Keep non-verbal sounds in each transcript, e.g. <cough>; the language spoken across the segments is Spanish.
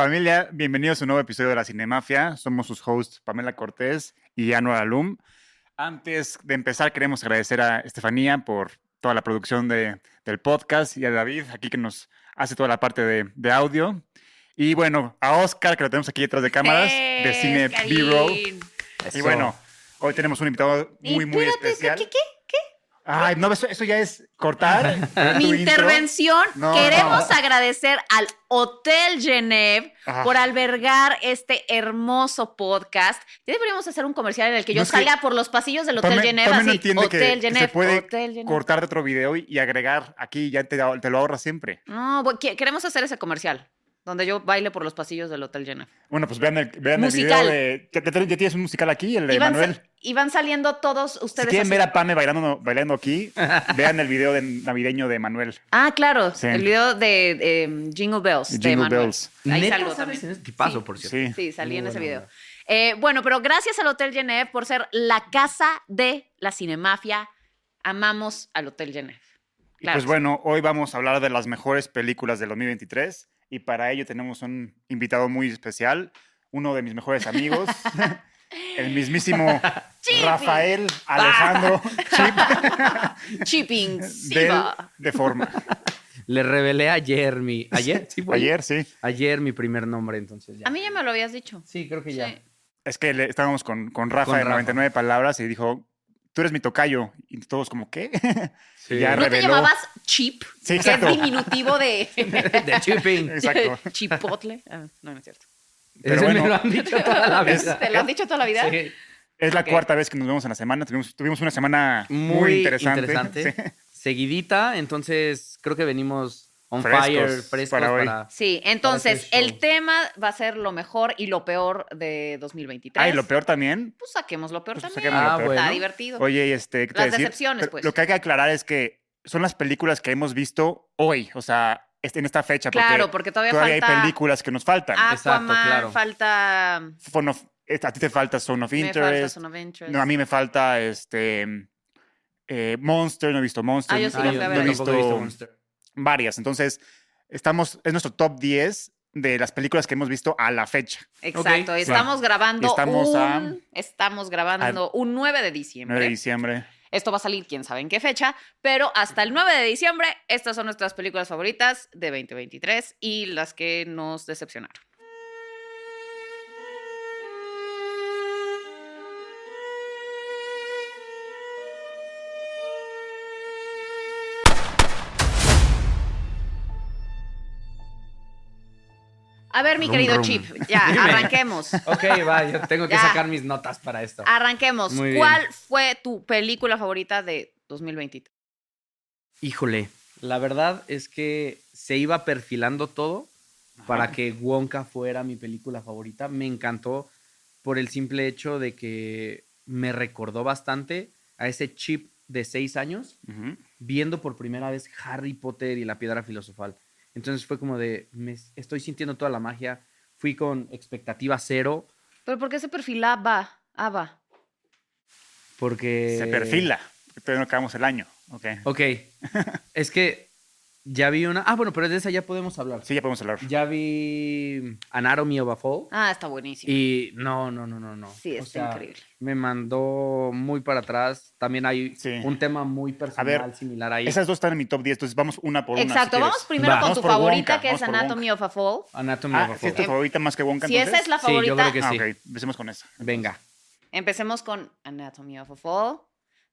Familia, bienvenidos a un nuevo episodio de La Cinemafia. Somos sus hosts Pamela Cortés y Anuar Alum. Antes de empezar, queremos agradecer a Estefanía por toda la producción de, del podcast y a David, aquí que nos hace toda la parte de, de audio. Y bueno, a Oscar, que lo tenemos aquí detrás de cámaras, de Cine B-Roll. Y bueno, hoy tenemos un invitado muy, muy especial. ¿qué, qué, Ay, no, eso, eso ya es cortar. Mi intervención. No, Queremos no. agradecer al Hotel Genève Ah. por albergar este hermoso podcast. Ya deberíamos hacer un comercial en el que yo No, es que- salga por los pasillos del Hotel Pame- Genève no así. entiende Hotel que, que Genève, se puede Hotel Genève. cortar de otro video y, y agregar aquí ya te, te lo ahorras siempre. No, que- queremos hacer ese comercial donde yo baile por los pasillos del Hotel Genève. Bueno, pues vean el, vean el video de... Ya, tienes un musical aquí, el de Y van, Manuel. sa- y van saliendo todos Si ustedes. quieren así. ver a Pame bailando, bailando aquí, <laughs> vean el video de navideño de Manuel. Ah, claro. Sí. El video de eh, Jingle Bells. de Jingle Manuel. Bells. Ahí ¿Neta salgo también. en ese tipazo, Sí. por cierto. Sí. Sí, salí Muy en ese video. Eh, bueno, pero gracias al Hotel Genève por ser la casa de la cinemafia. Amamos al Hotel Genève. Y Claro. pues bueno, hoy vamos a hablar de las mejores películas del 2023 y para ello tenemos un invitado muy especial, uno de mis mejores amigos, <laughs> el mismísimo. Rafael <laughs> Alejandro Chip <laughs> Chipping. del Siva. de forma. Le revelé ayer mi. ¿Ayer? Sí, fue Ayer, sí. Ayer mi primer nombre, entonces ya. A mí ya me lo habías dicho. Sí, creo que ya. Sí. Es que le- estábamos con, con Rafa Con de Rafa. 99 palabras y dijo, tú eres mi tocayo. Y todos como, ¿qué? <laughs> Sí. Ya ¿No te reveló. llamabas Chip? Sí, Que exacto. es diminutivo de <laughs> <laughs> De chipping. Exacto. Chipotle. Ah, no, no es cierto. Pero Ese bueno. me lo han dicho toda la Es- vida. ¿Te lo han dicho toda la vida? Sí. Es la Ok. cuarta vez que nos vemos en la semana. Tuvimos, tuvimos una semana muy, Muy interesante. interesante. Sí. Seguidita, entonces creo que venimos on fire, Frescos para para. Sí, entonces Para el tema va a ser lo mejor y lo peor de 2023. Ah, y lo peor también. Pues saquemos lo peor Pues también. saquemos lo peor. Está bueno. divertido. Oye, y este, ¿qué te Las decir? decepciones, pues. Lo que hay que aclarar es que son las películas que hemos visto hoy, o sea, en esta fecha. Porque claro, porque todavía, todavía falta hay películas que nos faltan. Exacto, claro. falta of- a ti te falta Zone of me falta Interest. Son of Interest. No, a mí me falta este eh, Monster, no he visto Monster. Ah, yo sí Ah, yo no he visto visto Monster. Varias. Entonces, estamos, es nuestro top 10 de las películas que hemos visto a la fecha. Exacto, estamos grabando estamos un, a- estamos grabando un 9 de diciembre. 9 de diciembre. Esto va a salir quién sabe en qué fecha, pero hasta el 9 de diciembre estas son nuestras películas favoritas de 2023 y las que nos decepcionaron. A ver, mi Rum, querido rum. Chip, <laughs> ya, Dime. arranquemos. Ok, va, yo tengo que Ya. sacar mis notas para esto. Arranquemos. Muy bien. ¿Cuál fue tu película favorita de 2023? Híjole, la verdad es que se iba perfilando todo para que Wonka fuera mi película favorita. Me encantó por el simple hecho de que me recordó bastante a ese chip de seis años viendo por primera vez Harry Potter y la piedra filosofal. Entonces fue como de, me estoy sintiendo toda la magia. Fui con expectativa cero ¿Pero por qué se perfilaba? Ava. porque... Se perfila. Todavía no acabamos el año. Ok. Ok, <laughs> es que ya vi una... Ah, bueno, pero de esa ya podemos hablar. Sí, ya podemos hablar. Ya vi Anatomy of a Fall. Ah, está buenísimo. Y no, no, no, no, no. Sí, O está sea, increíble. Me mandó muy para atrás. También hay Sí. un tema muy personal similar ahí. Esas dos están en mi top 10, entonces vamos una por una. si Exacto, quieres. vamos primero Va. con Vamos tu favorita, Wonka, que es Anatomy of a Fall. Anatomy Ah, of a ¿sí Fall. es tu favorita más que Wonka, Si esa entonces? es la Sí, yo favorita, creo que Ah, sí. ok. Empecemos con esa. Venga. empecemos con Anatomy of a Fall.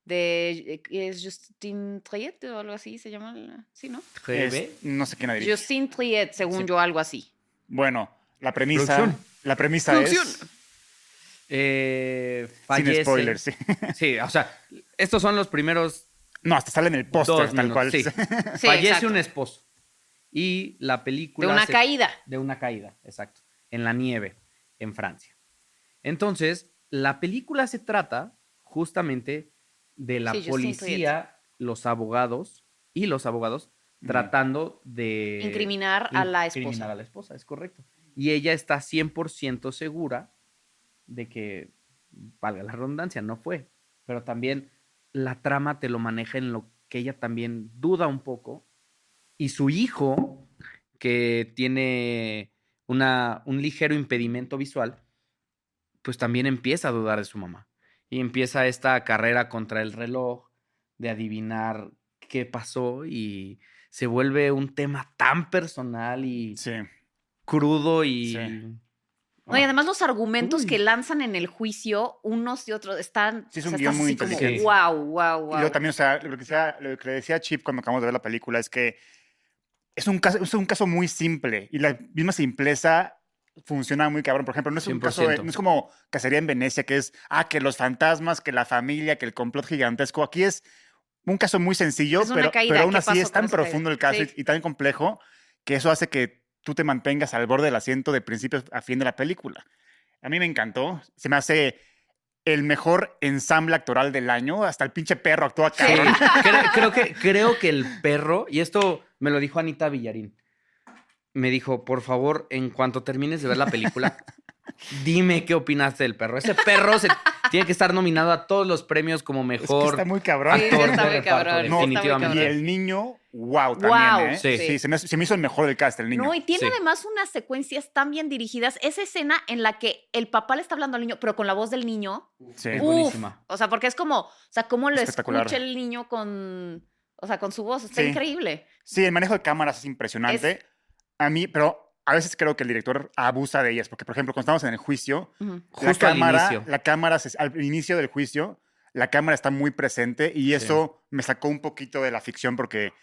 De es Justine Triet o algo así se llama. la- Sí, ¿no? Es- no sé quién la dirige. Justine Triet, según Sí. yo, algo así. Bueno, la premisa, Producción. la premisa Producción. es... Eh, Sin spoilers, sí. <laughs> Sí, o sea, estos son los primeros No, hasta sale en el póster, tal minutos. cual. Sí. <laughs> Sí, Fallece exacto. un esposo. Y la película... De una se- caída. De una caída, exacto. En la nieve, en Francia. Entonces, la película se trata justamente de la Sí, policía, los abogados y los abogados tratando de... Incriminar a la incriminar esposa. a la esposa, es correcto. Y ella está 100% segura de que, valga la redundancia, no fue. Pero también la trama te lo maneja en lo que ella también duda un poco. Y su hijo, que tiene una, un ligero impedimento visual, pues también empieza a dudar de su mamá. Y empieza esta carrera contra el reloj de adivinar qué pasó y se vuelve un tema tan personal y Sí. crudo y... Sí. No, y además los argumentos Uy. que lanzan en el juicio, unos y otros, están. Sí, es o un sea, guion muy así como, inteligente. Wow, wow, Y wow. luego también, o sea, lo que, decía- lo que le decía a Chip cuando acabamos de ver la película es que es un caso, es un caso muy simple y la misma simpleza funciona muy cabrón. Por ejemplo, no es un caso, de- 100%. no es como Cacería en Venecia, que es, ah, que los fantasmas, que la familia, que el complot gigantesco. Aquí es un caso muy sencillo, pero, aún ¿qué así es tan profundo el caso y- Sí. y, tan complejo que eso hace que tú te mantengas al borde del asiento de principio a fin de la película. A mí me encantó. Se me hace el mejor ensamble actoral del año. Hasta el pinche perro actúa Sí, cabrón. cre- creo, que, creo que el perro, y esto me lo dijo Anita Villarín, me dijo, por favor, en cuanto termines de ver la película, <laughs> dime qué opinaste del perro. Ese perro se, tiene que estar nominado a todos los premios como Es que mejor está muy cabrón. Sí, actor está muy cabrón, está muy Y definitivamente. el niño, wow, también, Guau, ¿eh? sí. Sí, se, me, se me hizo el mejor del cast, el niño. No, y tiene Sí. además unas secuencias tan bien dirigidas. Esa escena en la que el papá le está hablando al niño, pero con la voz del niño. Sí. Es Uf, buenísima. O sea, porque es como, o sea, cómo lo escucha el niño con, o sea, con su voz. Está Sí. increíble. Sí, el manejo de cámaras es impresionante. A mí, pero a veces creo que el director abusa de ellas, porque, por ejemplo, cuando estamos en el juicio, la Justo al cámara, inicio. la cámara, se- al inicio del juicio, la cámara está muy presente y eso me sacó un poquito de la ficción porque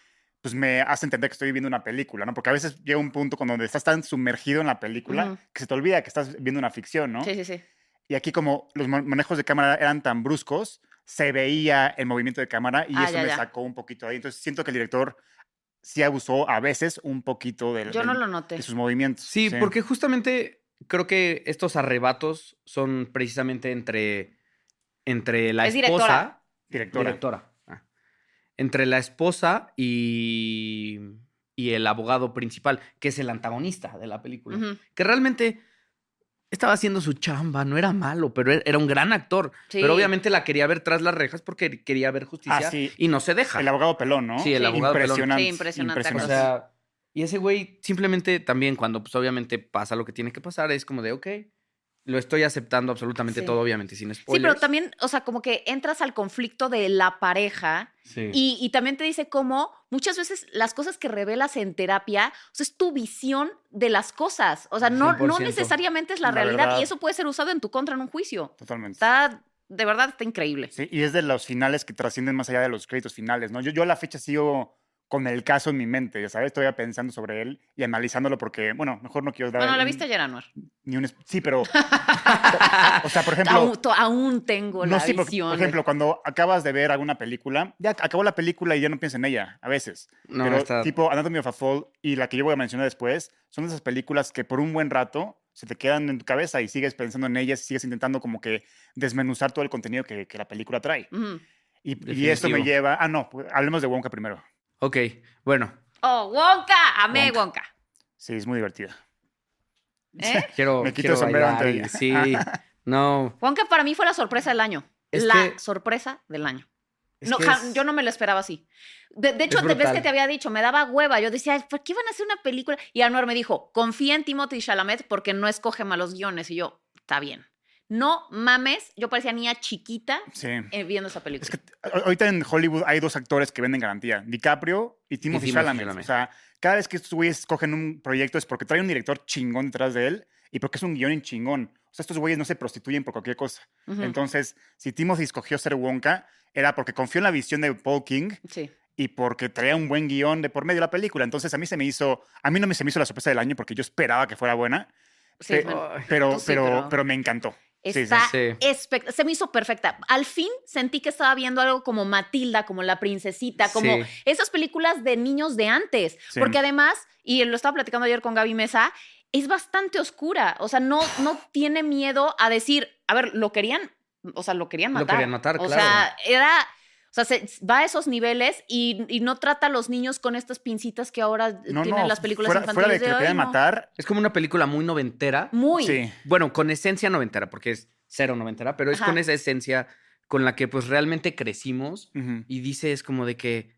pues me hace entender que estoy viendo una película, ¿no? Porque a veces llega un punto cuando estás tan sumergido en la película que se te olvida que estás viendo una ficción, ¿no? Sí, sí, sí. Y aquí como los ma- manejos de cámara eran tan bruscos, se veía el movimiento de cámara y Ah, eso ya, me ya. sacó un poquito de ahí. Entonces siento que el director sí abusó a veces un poquito del- Yo no lo noté. de sus movimientos. Sí, porque justamente creo que estos arrebatos son precisamente entre, entre la Es esposa. directora. Directora. Directora. ah. Entre la esposa y, y el abogado principal, que es el antagonista de la película. Que realmente estaba haciendo su chamba, no era malo, pero era- era un gran actor. Sí. Pero obviamente la quería ver tras las rejas porque quería ver justicia Ah, sí. y no se deja. El abogado pelón, ¿no? Sí, el Sí. abogado pelón. Impresionante. Sí, impresionante O sea, y ese güey simplemente también cuando pues obviamente pasa lo que tiene que pasar es como de, ok, lo estoy aceptando absolutamente Sí. todo, obviamente sin Sí, spoilers. pero también, o sea, como que entras al conflicto de la pareja Sí. y, y también te dice cómo muchas veces las cosas que revelas en terapia, o sea, es tu visión de las cosas. O sea, no, no 100%. necesariamente es la, La realidad verdad. y eso puede ser usado en tu contra en un juicio. Totalmente. Está, de verdad, está increíble. Sí, y es de los finales que trascienden más allá de los créditos finales, ¿no? Yo, yo a la fecha sigo con el caso en mi mente, ya sabes, estoy pensando sobre él y analizándolo porque, bueno, mejor no quiero dar Bueno, la viste ayer, Anuar. ni un... Sí, pero... <laughs> o sea, por ejemplo... Aún, to- aún tengo No, la sí, por, visión. por de- ejemplo, cuando acabas de ver alguna película, ya acabó la película y ya no piensas en ella, a veces. No, Pero está- tipo Anatomy of a Fall y la que yo voy a mencionar después, son esas películas que por un buen rato se te quedan en tu cabeza y sigues pensando en ellas y sigues intentando como que desmenuzar todo el contenido que, que la película trae. Ujú. Y, y esto me lleva... Ah, no, pues, hablemos de Wonka primero. Ok, bueno, Oh, Wonka. Amé Wonka. Wonka. Sí, es muy divertida. ¿Eh? <laughs> quiero, Me quito quiero el sombrero bailar ante y- ella. Sí, <laughs> no. Wonka para mí fue la sorpresa del año. Es la que- sorpresa del año. No, es- yo no me lo esperaba así. De, de hecho, te ves que te había dicho, me daba hueva. Yo decía, "Ay, ¿por qué van a hacer una película? Y Anuar me dijo, confía en Timothy Chalamet porque no escoge malos guiones. Y yo, está bien. No mames, yo parecía niña chiquita Sí. eh, viendo esa película. Es que a- ahorita en Hollywood hay dos actores que venden garantía, DiCaprio y Timothy Chalamet. O sea, cada vez que estos güeyes escogen un proyecto es porque trae un director chingón detrás de él y porque es un guion en chingón. O sea, estos güeyes no se prostituyen por cualquier cosa. Entonces, si Timothy escogió ser Wonka, era porque confió en la visión de Paul King sí. y porque traía un buen guion de por medio de la película. Entonces, a mí se me hizo, a mí no me se me hizo la sorpresa del año porque yo esperaba que fuera buena, Sí, Pe- bueno, Ay, pero, Sí, pero, pero- pero me encantó. Sí, sí, Está sí. Se me hizo perfecta. Al fin sentí que estaba viendo algo como Matilda, como La Princesita, como esas películas de niños de antes. Porque además, y lo estaba platicando ayer con Gaby Mesa, es bastante oscura. O sea, no, no tiene miedo a decir, a ver, lo querían, o sea, lo querían Lo matar. querían matar, O claro. sea, era. O sea, se- va a esos niveles y, y no trata a los niños con estas pincitas que ahora No, tienen no, las películas fuera, infantiles. fuera de que lo "Ay, querían no". matar, Es como una película muy noventera. Muy. sí. Bueno, con esencia noventera, porque es cero noventera, pero es Ajá. con esa esencia con la que pues realmente crecimos Ujú. y dice es como de que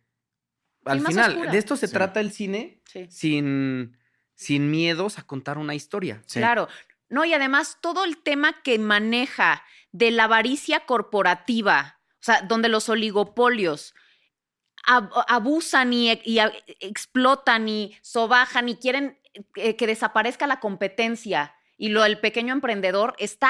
al final oscura. de esto se Sí. trata el cine Sí. sin sin miedos a contar una historia. Sí. Claro. No, y además todo el tema que maneja de la avaricia corporativa, sea, donde los oligopolios ab- abusan y, e- y explotan y sobajan y quieren eh, que desaparezca la competencia y lo del pequeño emprendedor está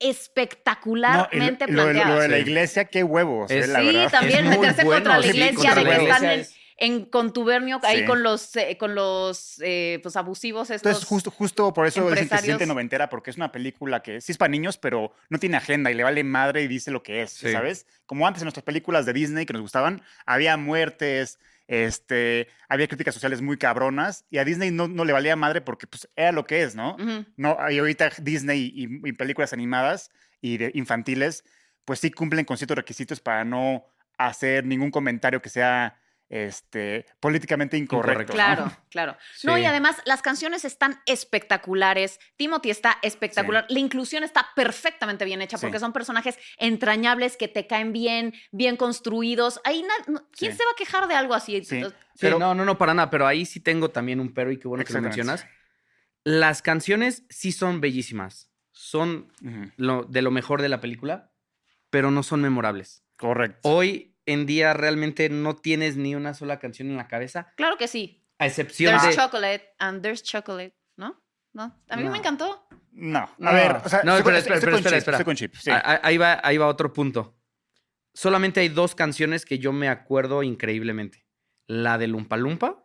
No, lo, espectacularmente y lo de- planteado. lo de la Sí. iglesia, qué huevos, eh, Es- la sí, verdad. también Es meterse bueno, contra la sí, iglesia, contra de la que están iglesia en, es- en contubernio ahí Sí. con los, eh, con los eh, pues, abusivos estos. Entonces, justo, justo por eso dicen que se siente empresarios. noventera, porque es una película que sí es para niños, pero no tiene agenda y le vale madre y dice lo que es, Sí. ¿sabes? Como antes en nuestras películas de Disney que nos gustaban, había muertes, este, había críticas sociales muy cabronas y a Disney no, no le valía madre porque pues, era lo que es, ¿no? No, y ahorita Disney y, y películas animadas y de infantiles, pues sí cumplen con ciertos requisitos para no hacer ningún comentario que sea este, políticamente incorrecto. Claro, claro. <laughs> No, y además las canciones están espectaculares. Timothy está espectacular. La inclusión está perfectamente bien hecha porque Sí. son personajes entrañables que te caen bien, bien construidos. Ahí ¿Quién Sí. se va a quejar de algo así? Sí. Sí, Pero- no, no, no, para nada, pero ahí sí tengo también un pero y qué bueno que lo mencionas. Las canciones sí son bellísimas, son lo, de lo mejor de la película, pero no son memorables. Correcto. Hoy en día realmente no tienes ni una sola canción en la cabeza, Claro que sí. a excepción There's de... chocolate and there's chocolate, ¿no? No. A mí No. me encantó. No, a No. ver, o sea, No, espera, espera, espera, chip, espera. estoy con chip, sí. Ah, Ahí va, ahí va otro punto. Solamente hay dos canciones que yo me acuerdo increíblemente. La de Lumpa Lumpa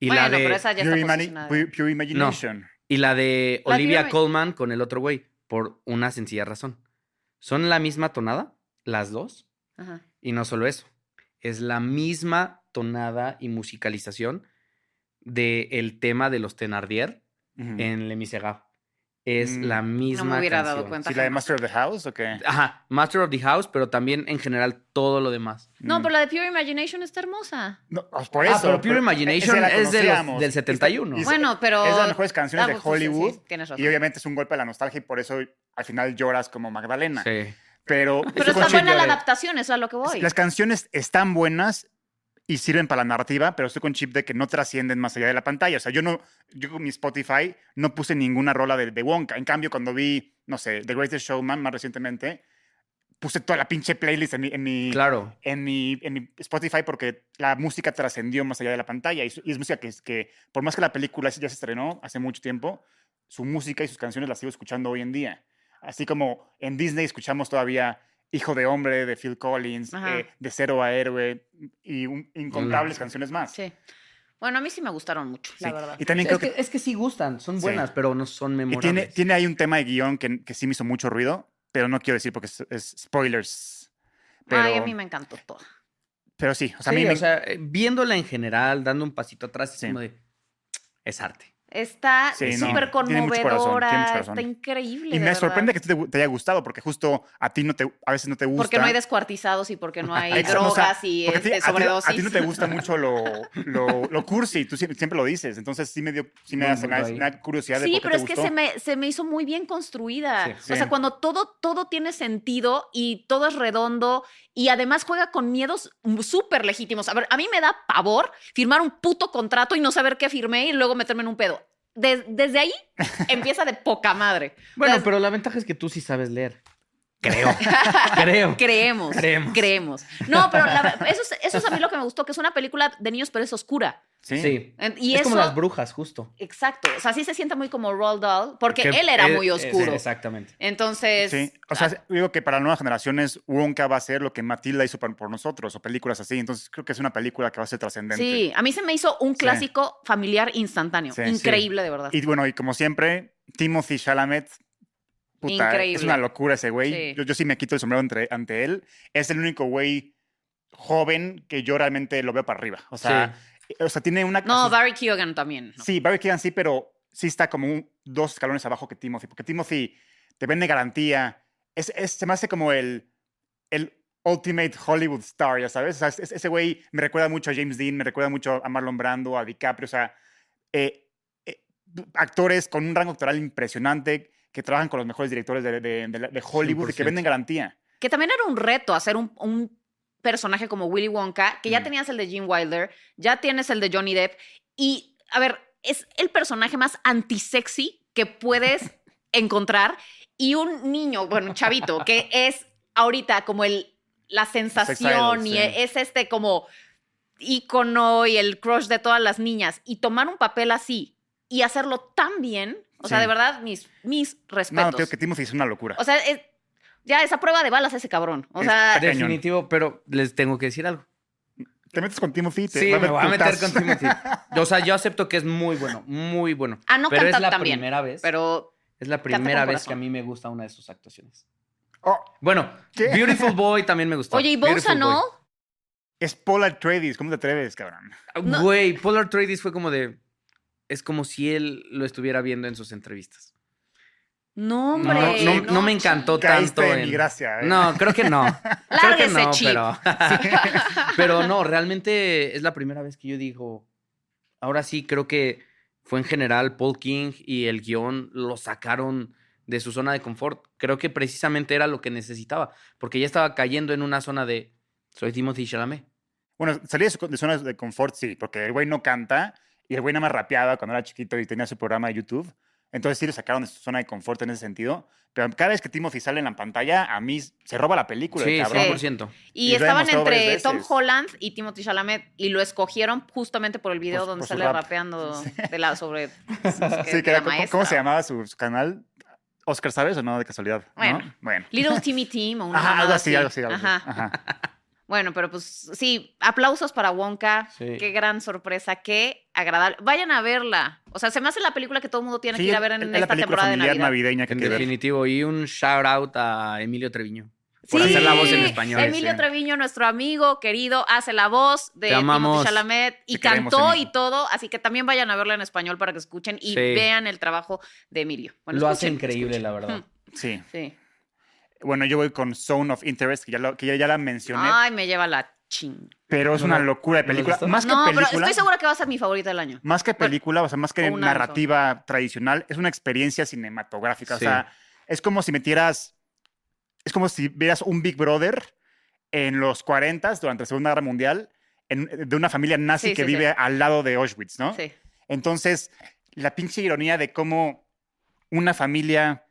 y bueno, la de... pero esa ya Pure, está Imani- posicionada. Pure- Pure Imagination. Y la de La Olivia Colman con el otro güey, por una sencilla razón. Son la misma tonada, las dos, Ajá. y no solo eso, es la misma tonada y musicalización del tema de los Thenardier Ujú. en Le Miserable. Es Mm. la misma No me hubiera dado canción. cuenta. ¿Sí, la de Master of the House o qué? Ajá, Master of the House, pero también en general todo lo demás. No, Mm. pero la de Pure Imagination está hermosa. No, pues por ah, eso. pero Pure Imagination esa la es de los- del 71. Y es- Bueno, pero. Es de las mejores canciones Ah, de pues, sí, sí, Hollywood. sí, tienes razón. Y obviamente es un golpe a la nostalgia y por eso al final lloras como Magdalena. Sí. Pero, Pero está buena la lloré. adaptación, eso es a lo que voy. Las canciones están buenas y sirven para la narrativa, pero estoy con chip de que no trascienden más allá de la pantalla. O sea, yo no, yo con mi Spotify no puse ninguna rola de, de Wonka. En cambio, cuando vi, no sé, The Greatest Showman más recientemente, puse toda la pinche playlist en mi, en mi, Claro. en mi, en mi Spotify porque la música trascendió más allá de la pantalla. Y, y es música que, que, por más que la película ya se estrenó hace mucho tiempo, su música y sus canciones las sigo escuchando hoy en día. Así como en Disney escuchamos todavía Hijo de Hombre de Phil Collins, eh, De Cero a Héroe y un- incontables canciones más. Sí. Bueno, a mí sí me gustaron mucho, la verdad. Y también Es creo que, que, es que sí gustan, son Sí. buenas, pero no son y memorables. tiene, tiene ahí un tema de guion que, que sí me hizo mucho ruido, pero no quiero decir porque es, es spoilers. Pero, Ay, a mí me encantó todo. pero sí, o sea, a mí me, o sea, eh, viéndola en general, dando un pasito atrás, es como de. Es arte. Está Sí, no, súper conmovedora, corazón. está increíble. y de me sorprende verdad. que te, te haya gustado porque justo a ti no te, a veces no te gusta. Porque no hay descuartizados y porque no hay Exacto, o sea, drogas y a ti- este, a ti- sobredosis. A ti no te gusta mucho lo, lo, <laughs> lo cursi, tú siempre, siempre lo dices. Entonces sí me dio sí me, Buen da- me me curiosidad de Sí, por qué pero te es que se me, se me hizo muy bien construida. Sí. O sea, cuando todo, todo tiene sentido y todo es redondo y además juega con miedos súper legítimos. A ver, a mí me da pavor firmar un puto contrato y no saber qué firmé y luego meterme en un pedo. Des- desde ahí <laughs> empieza de poca madre. Bueno, pero la ventaja es que tú sí sabes leer. Creo. <laughs> Creo. Creemos, Creemos. creemos. No, pero la- eso, es, eso es a mí lo que me gustó, que es una película de niños, pero es oscura. Sí. Sí. Y es eso, como las brujas, justo. exacto. O sea, sí se siente muy como Roald Dahl, porque Que él era él- muy es- oscuro. exactamente. Entonces, Sí, o sea, digo que para nuevas generaciones Wonka va a ser lo que Matilda hizo por, por nosotros o películas así. Entonces creo que es una película que va a ser trascendente. sí, a mí se me hizo un clásico familiar instantáneo. Sí, Increíble, de verdad. Y bueno, y como siempre, Timothy Chalamet, puta, Increíble. es una locura ese güey. Sí. Yo, yo sí me quito el sombrero entre- ante él. Es el único güey joven que yo realmente lo veo para arriba. O sea, o sea tiene una... No, Barry Keoghan también. ¿no? Sí, Barry Keoghan sí, pero sí está como un- dos escalones abajo que Timothy, porque Timothy te vende garantía. Es, es- se me hace como el, el ultimate Hollywood star, ya sabes. O sea, es- es- ese güey me recuerda mucho a James Dean, me recuerda mucho a Marlon Brando, a DiCaprio, o sea, eh, eh, actores con un rango actoral impresionante que trabajan con los mejores directores de, de- de la- de Hollywood y que 100%. venden garantía. Que también era un reto hacer un, un personaje como Willy Wonka, que ya Mm. tenías el de Gene Wilder, ya tienes el de Johnny Depp. Y, a ver, es el personaje más antisexy que puedes <laughs> encontrar. Y un niño, bueno, un chavito, que <laughs> es ahorita como el, la sensación Sex y idol, sí. es este como ícono y el crush de todas las niñas. Y tomar un papel así y hacerlo tan bien, o sea, Sí. de verdad, mis, mis No, respetos. creo que Timothy es una locura. O sea, es- ya esa prueba de balas ese cabrón. O Es sea. Definitivo, pero les tengo que decir algo. te metes con Timothy, te Sí, va me voy a meter con Timothy. <laughs> O sea, yo acepto que es muy bueno, muy bueno. ah, no pero canta es la tan bien, primera vez. pero es la primera vez que a mí me gusta una de sus actuaciones. Oh, Bueno, ¿Qué? Beautiful Boy también me gustó. Oye, y Bosa no. Boy. es Paul Atreides, ¿cómo te atreves, cabrón? No. Güey, Polar Tradies fue como de. Es como si él lo estuviera viendo en sus entrevistas. No, No, hombre. no, no me encantó Caíste tanto. en en- mi gracia. ¿eh? No, creo que no. <laughs> creo que no, Chip. pero. <laughs> pero no, realmente es la primera vez que yo digo. Ahora sí, creo que fue en general Paul King y el guion lo sacaron de su zona de confort. Creo que precisamente era lo que necesitaba, porque ya estaba cayendo en una zona de. Soy Timothy Chalamet. Bueno, salir de, su- de zona de confort, sí, porque el güey no canta y el güey nada más rapeaba cuando era chiquito y tenía su programa de YouTube. Entonces sí lo sacaron de su zona de confort en ese sentido. Pero cada vez que Timothy sale en la pantalla, a mí se roba la película, Sí, el cabrón. 100%. Y, Y estaban entre Tom. Holland y Timothy Chalamet y lo escogieron justamente por el video Por- donde por sale rap. rapeando <laughs> de la, sobre <laughs> Sí, que era- ¿cómo, cómo se llamaba su, su canal? Oscar, ¿sabes o no? De casualidad. ¿no? Bueno. Bueno. Little Timmy Team o una Ajá, algo así, algo así. algo así. Ajá. Ajá. Bueno, pero pues sí, aplausos para Wonka. Sí. Qué gran sorpresa, qué agradable. Vayan a verla. O sea, se me hace la película que todo el mundo tiene Sí, que ir a ver en es la esta película temporada de familiar Navidad. navideña que En ver. definitivo. Y un shout out a Emilio Treviño. Por Sí, hacer la voz en español. Emilio sí. Treviño, nuestro amigo querido, hace la voz de. Timothy Chalamet y queremos, cantó y todo, así que también vayan a verla en español para que escuchen y Sí. vean el trabajo de Emilio. Bueno, Lo hace increíble, escuchen. la verdad. Mm, <laughs> Sí. Sí. Bueno, yo voy con Zone of Interest, que ya, lo- que ya, ya la mencioné, Ay, me lleva la ching. pero es ¿No una locura de no la película. gustó? Más que No, pero película, estoy segura que va a ser mi favorita del año. más que película, o sea, más que narrativa tradicional, es una experiencia cinematográfica. Sí. O sea, es como si metieras, es como si vieras un Big Brother en los 40 durante la Segunda Guerra Mundial, en- de una familia nazi Sí, que sí, sí. vive al lado de Auschwitz, ¿no? Sí. Entonces, la pinche ironía de cómo una familia,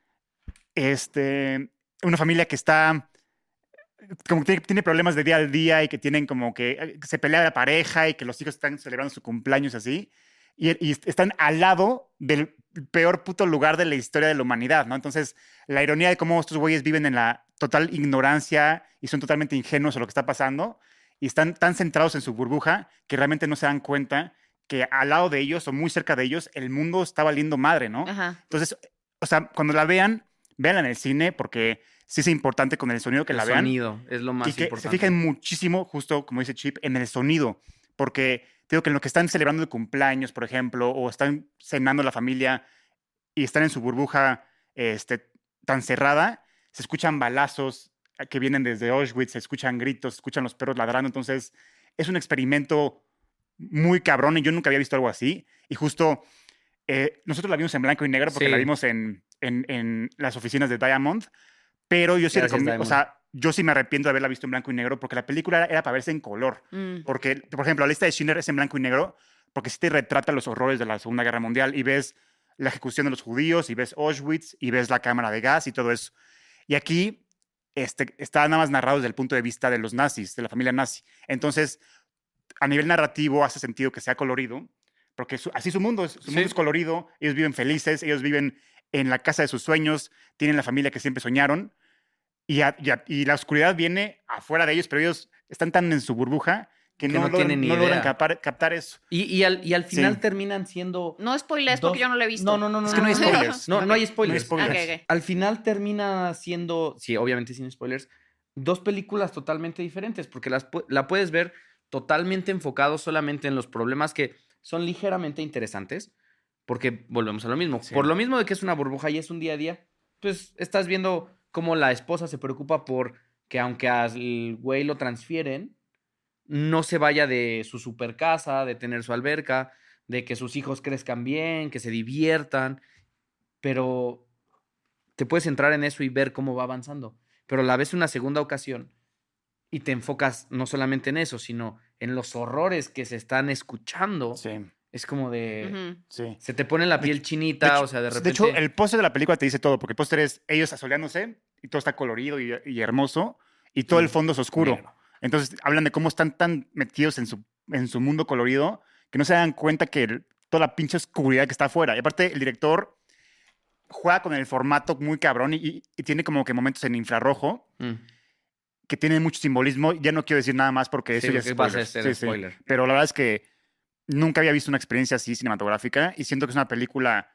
este, una familia que está, como que tiene, problemas de día al día y que tienen como que eh, se pelea la pareja y que los hijos están celebrando su cumpleaños así, y, y están al lado del peor puto lugar de la historia de la humanidad, ¿no? Entonces, la ironía de cómo estos güeyes viven en la total ignorancia y son totalmente ingenuos a lo que está pasando y están tan centrados en su burbuja que realmente no se dan cuenta que al lado de ellos o muy cerca de ellos el mundo está valiendo madre, ¿no? Ajá. Entonces, o sea, cuando la vean, véanla en el cine porque sí es importante con el sonido que el la vean sonido es lo más y que importante. se fijen muchísimo, justo como dice Chip, en el sonido, porque digo que en lo que están celebrando el cumpleaños, por ejemplo, o están cenando la familia y están en su burbuja este, tan cerrada, se escuchan balazos que vienen desde Auschwitz, se escuchan gritos, se escuchan los perros ladrando, entonces es un experimento muy cabrón y yo nunca había visto algo así. Y justo eh, nosotros la vimos en blanco y negro porque Sí. la vimos en, en- en las oficinas de Diamond, pero yo sí Gracias, o sea, yo sí me arrepiento de haberla visto en blanco y negro porque la película era, era para verse en color. Mm. Porque, por ejemplo, la lista de Schindler es en blanco y negro porque sí te retrata los horrores de la Segunda Guerra Mundial y ves la ejecución de los judíos y ves Auschwitz y ves la cámara de gas y todo eso. Y aquí este, está nada más narrado desde el punto de vista de los nazis, de la familia nazi. Entonces, a nivel narrativo hace sentido que sea colorido, porque su- así su mundo es, su mundo Sí. es colorido, ellos viven felices, ellos viven en la casa de sus sueños, tienen la familia que siempre soñaron, y, a- y a- y la oscuridad viene afuera de ellos, pero ellos están tan en su burbuja que, Que no, no logran, tienen ni no logran capar- captar eso. Y, y al, y al final Sí. terminan siendo. No spoilers dos- porque yo no lo he visto. No, no, no, no. Es que no hay no, spoilers. No, no hay spoilers. spoilers. Ok, ok. Al final termina siendo, sí, obviamente sin spoilers, dos películas totalmente diferentes, porque las, la puedes ver totalmente enfocado solamente en los problemas que son ligeramente interesantes, porque volvemos a lo mismo. Sí. Por lo mismo de que es una burbuja y es un día a día, pues estás viendo cómo la esposa se preocupa por que aunque al güey lo transfieren, no se vaya de su super casa, de tener su alberca, de que sus hijos crezcan bien, que se diviertan, pero te puedes entrar en eso y ver cómo va avanzando. Pero la ves una segunda ocasión y te enfocas no solamente en eso, sino en los horrores que se están escuchando Sí. Es como de... Sí. Se te pone la piel chinita, de o sea, de repente... De hecho, el póster de la película te dice todo, porque el póster es ellos asoleándose y todo está colorido y, y hermoso y todo el Mm, fondo es oscuro. Entonces hablan de cómo están tan metidos en su, en su mundo colorido que no se dan cuenta que el- toda la pinche oscuridad que está afuera. Y aparte, el director juega con el formato muy cabrón y, y- y tiene como que momentos en infrarrojo Mm. Que tienen mucho simbolismo. Ya no quiero decir nada más porque Sí, eso ya es spoiler. ser Sí, sí. spoiler. Pero la verdad es que nunca había visto una experiencia así cinematográfica y siento que es una película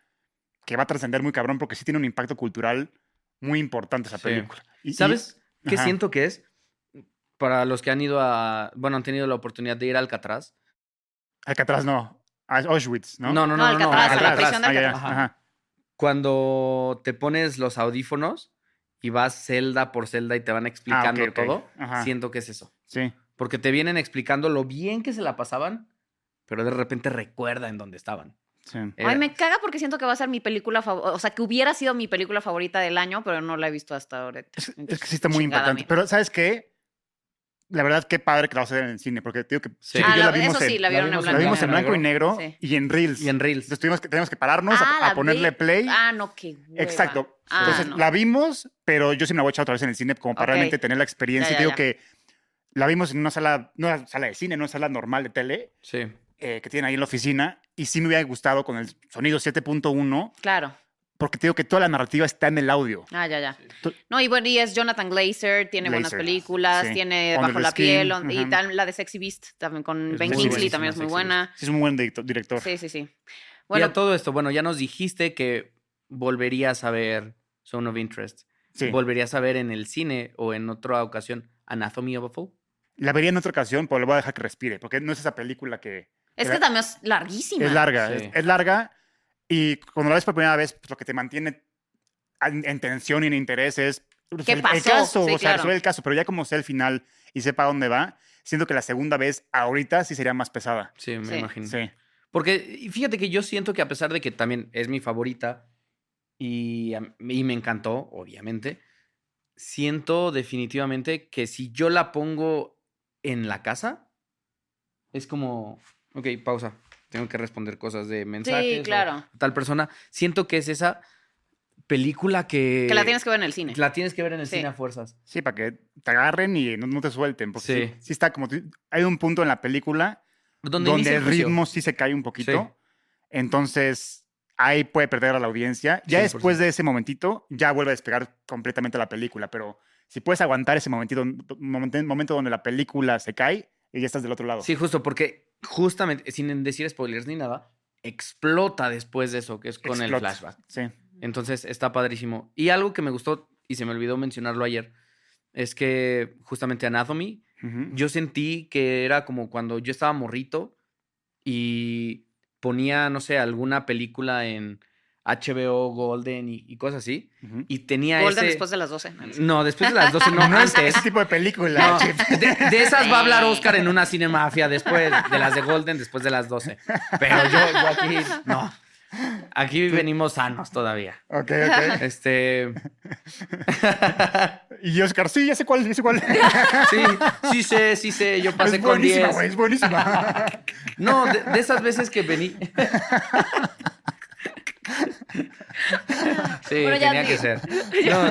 que va a trascender muy cabrón porque sí tiene un impacto cultural muy importante esa Sí. película. Y- y- ¿Sabes qué Ajá. siento que es? Para los que han ido a... Bueno, han tenido la oportunidad de ir a Alcatraz. Alcatraz no. A Auschwitz, ¿no? No, no, no, No, no. no, Alcatraz, a la Alcatraz. prisión de Ah. Alcatraz. Ajá. Cuando te pones los audífonos y vas celda por celda y te van explicando Ah, todo, Ajá. siento que es eso. Sí. Porque te vienen explicando lo bien que se la pasaban, pero de repente recuerda en dónde estaban. sí. Eh, Ay, me caga porque siento que va a ser mi película favorita. O sea, que hubiera sido mi película favorita del año, pero no la he visto hasta ahora. Es, es que sí está muy Chingada impactante. mía. Pero, ¿sabes qué? La verdad, qué padre que la vas a ver en el cine, porque digo que Sí. Ah, yo la- la vimos eso sí, en, la vieron vimos la blanco. vimos en blanco y negro Sí. y en Reels. Y en Reels. Entonces tuvimos que, teníamos que pararnos Ah, a, ponerle vi- play. Ah, no, qué hueva. Exacto. Ah, Entonces no. la vimos, pero yo sí me la voy a echar otra vez en el cine como para realmente tener la experiencia. Ya, y digo ya. que la vimos en una sala, no una sala de cine, no una sala normal de tele Sí. eh, que tienen ahí en la oficina. Y sí me hubiera gustado con el sonido 7.1, Claro. Porque te digo que toda la narrativa está en el audio. Ah, ya, ya. Tú- No, y bueno, y es Jonathan Glazer, tiene buenas Glazer, películas, sí. tiene Under Bajo la Skin, piel, on- y ujú. tal, la de Sexy Beast, también con Es Ben Kingsley, también es muy Sexy buena. Sí, es un buen director. Sí, sí, sí. Bueno, y a todo esto, bueno, ya nos dijiste que volverías a ver Zone of Interest. Sí. ¿Volverías a ver en el cine o en otra ocasión Anatomy of a Fall? La vería en otra ocasión, pero le voy a dejar que respire, porque no es esa película que es era- que también es larguísima. es larga. Sí. Es, es larga y cuando la ves por primera vez, pues, lo que te mantiene en, en tensión y en interés es pues, ¿Qué el, el pasó? caso, Sí, o sea, claro. resuelve el caso, pero ya como sé el final y sepa dónde va, siento que la segunda vez ahorita sí sería más pesada. Sí, me Sí. imagino. Sí. Porque fíjate que yo siento que a pesar de que también es mi favorita y, y me encantó, obviamente, siento definitivamente que si yo la pongo en la casa, es como, ok, pausa, tengo que responder cosas de mensajes. Sí, o. Tal persona, siento que es esa película que... Que la tienes que ver en el cine. La tienes que ver en el Sí. cine a fuerzas. Sí, para que te agarren y no, no te suelten, porque sí. Sí. sí está como... Hay un punto en la película Donde, el ritmo sí se cae un poquito. Sí. Entonces, ahí puede perder a la audiencia. Ya 100%. después de ese momentito, ya vuelve a despegar completamente la película. Pero si puedes aguantar ese momentito, momento, momento donde la película se cae y ya estás del otro lado. Sí, justo, porque justamente, sin decir spoilers ni nada, explota después de eso, que es con el flashback. Sí. Entonces está padrísimo. Y algo que me gustó, y se me olvidó mencionarlo ayer, es que justamente Anatomy, yo sentí que era como cuando yo estaba morrito y ponía, no sé, alguna película en HBO, Golden y, y cosas así. Y tenía Golden ese... después de las 12. No, después de las 12, no, No es <laughs> antes. ese tipo de película. No, de, de esas va a hablar Oscar en una cinemafia después, de las de Golden después de las 12. Pero yo, yo aquí, no. Aquí venimos sanos todavía. Ok, ok. Este. <laughs> Y Oscar, sí, ya sé cuál, ya sé cuál. Sí, sí sé, sí sé. Yo pasé es con buenísima, 10. güey, es buenísima. No, de, de esas veces que vení. Sí, Bueno, tenía que ser. <laughs> No,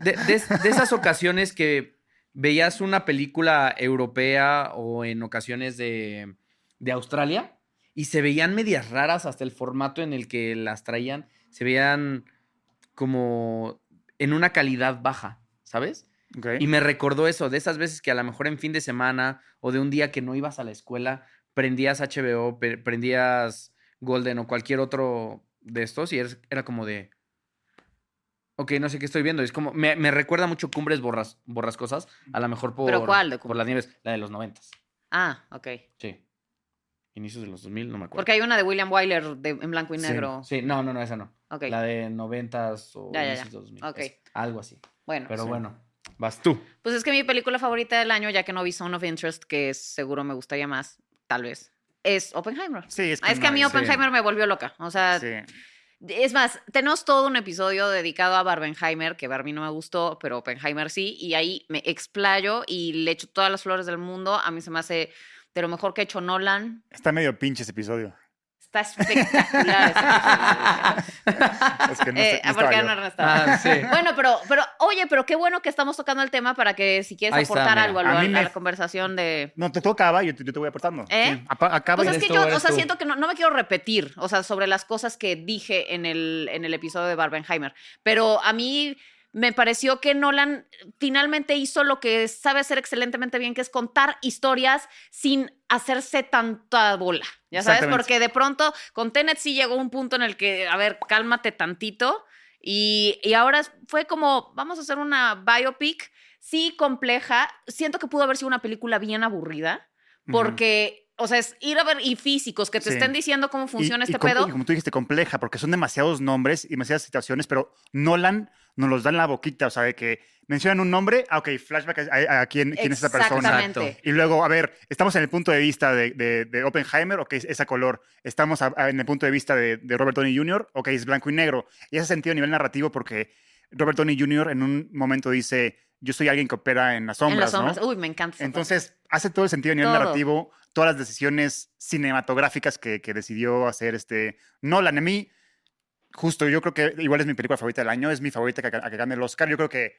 de, de- de esas ocasiones que veías una película europea o en ocasiones de, de Australia y se veían medias raras hasta el formato en el que las traían. Se veían como en una calidad baja, ¿sabes? Y me recordó eso, de esas veces que a lo mejor en fin de semana o de un día que no ibas a la escuela, prendías HBO, prendías Golden o cualquier otro de estos y era como de... Ok, no sé qué estoy viendo. Es como... Me, me recuerda mucho Cumbres borras, Borrascosas, a lo mejor por... ¿Pero cuál de Por las nieves, la de los noventas. Ah, ok. Sí. Inicios de los 2000, no me acuerdo. Porque hay una de William Wyler de, en blanco y negro. Sí, no, no, no, esa no. La de noventas o Ya, inicios de los 2000. Ok. es algo así. Bueno, Pero Sí. bueno, vas tú. pues es que mi película favorita del año, ya que no vi Zone of Interest, que seguro me gustaría más, tal vez, es Oppenheimer. Sí, es Ah, es que a mí Oppenheimer me volvió loca. O sea, Sí. es más, tenemos todo un episodio dedicado a Barbenheimer, que Barbie no me gustó, pero Oppenheimer sí, y ahí me explayo y le echo todas las flores del mundo. A mí se me hace de lo mejor que ha hecho Nolan. Está medio pinche ese episodio. Está espectacular. <laughs> Es que no, Eh, sé- no porque. Ah, sí. Bueno, pero, pero, oye, pero qué bueno que estamos tocando el tema para que si quieres Ahí aportar algo a, lo- A mí a me- la conversación de. No, te tocaba, yo te, yo te voy aportando. ¿Eh? Sí, acaba Pues es que yo, o sea, tú. siento que no, no me quiero repetir, o sea, sobre las cosas que dije en el, en el episodio de Barbenheimer, pero a mí me pareció que Nolan finalmente hizo lo que sabe hacer excelentemente bien, que es contar historias sin hacerse tanta bola, ya sabes, porque de pronto con Tenet sí llegó un punto en el que, a ver, cálmate tantito, y, y ahora fue como, vamos a hacer una biopic, sí compleja, siento que pudo haber sido una película bien aburrida, porque, o sea, es ir a ver y físicos que te Sí. estén diciendo cómo funciona Y- este pedo. Y como tú dijiste, compleja, porque son demasiados nombres y demasiadas situaciones, pero Nolan nos los da en la boquita, o sea, de que mencionan un nombre, ah, ok, flashback a, a quién, quién es esa persona. Exactamente. Y luego, a ver, estamos en el punto de vista de, de, de Oppenheimer, ok, es a color. Estamos a- a- en el punto de vista de, de Robert Downey Jr., ok, es blanco y negro. Y ese sentido a nivel narrativo porque Robert Downey Jr. en un momento dice, yo soy alguien que opera en las sombras, en las sombras. ¿no? Uy, me encanta. Entonces, hace todo el sentido a nivel Todo. narrativo, todas las decisiones cinematográficas que, que decidió hacer este Nolan. A mí, justo, yo creo que igual es mi película favorita del año, es mi favorita que, a que gane el Oscar. Yo creo que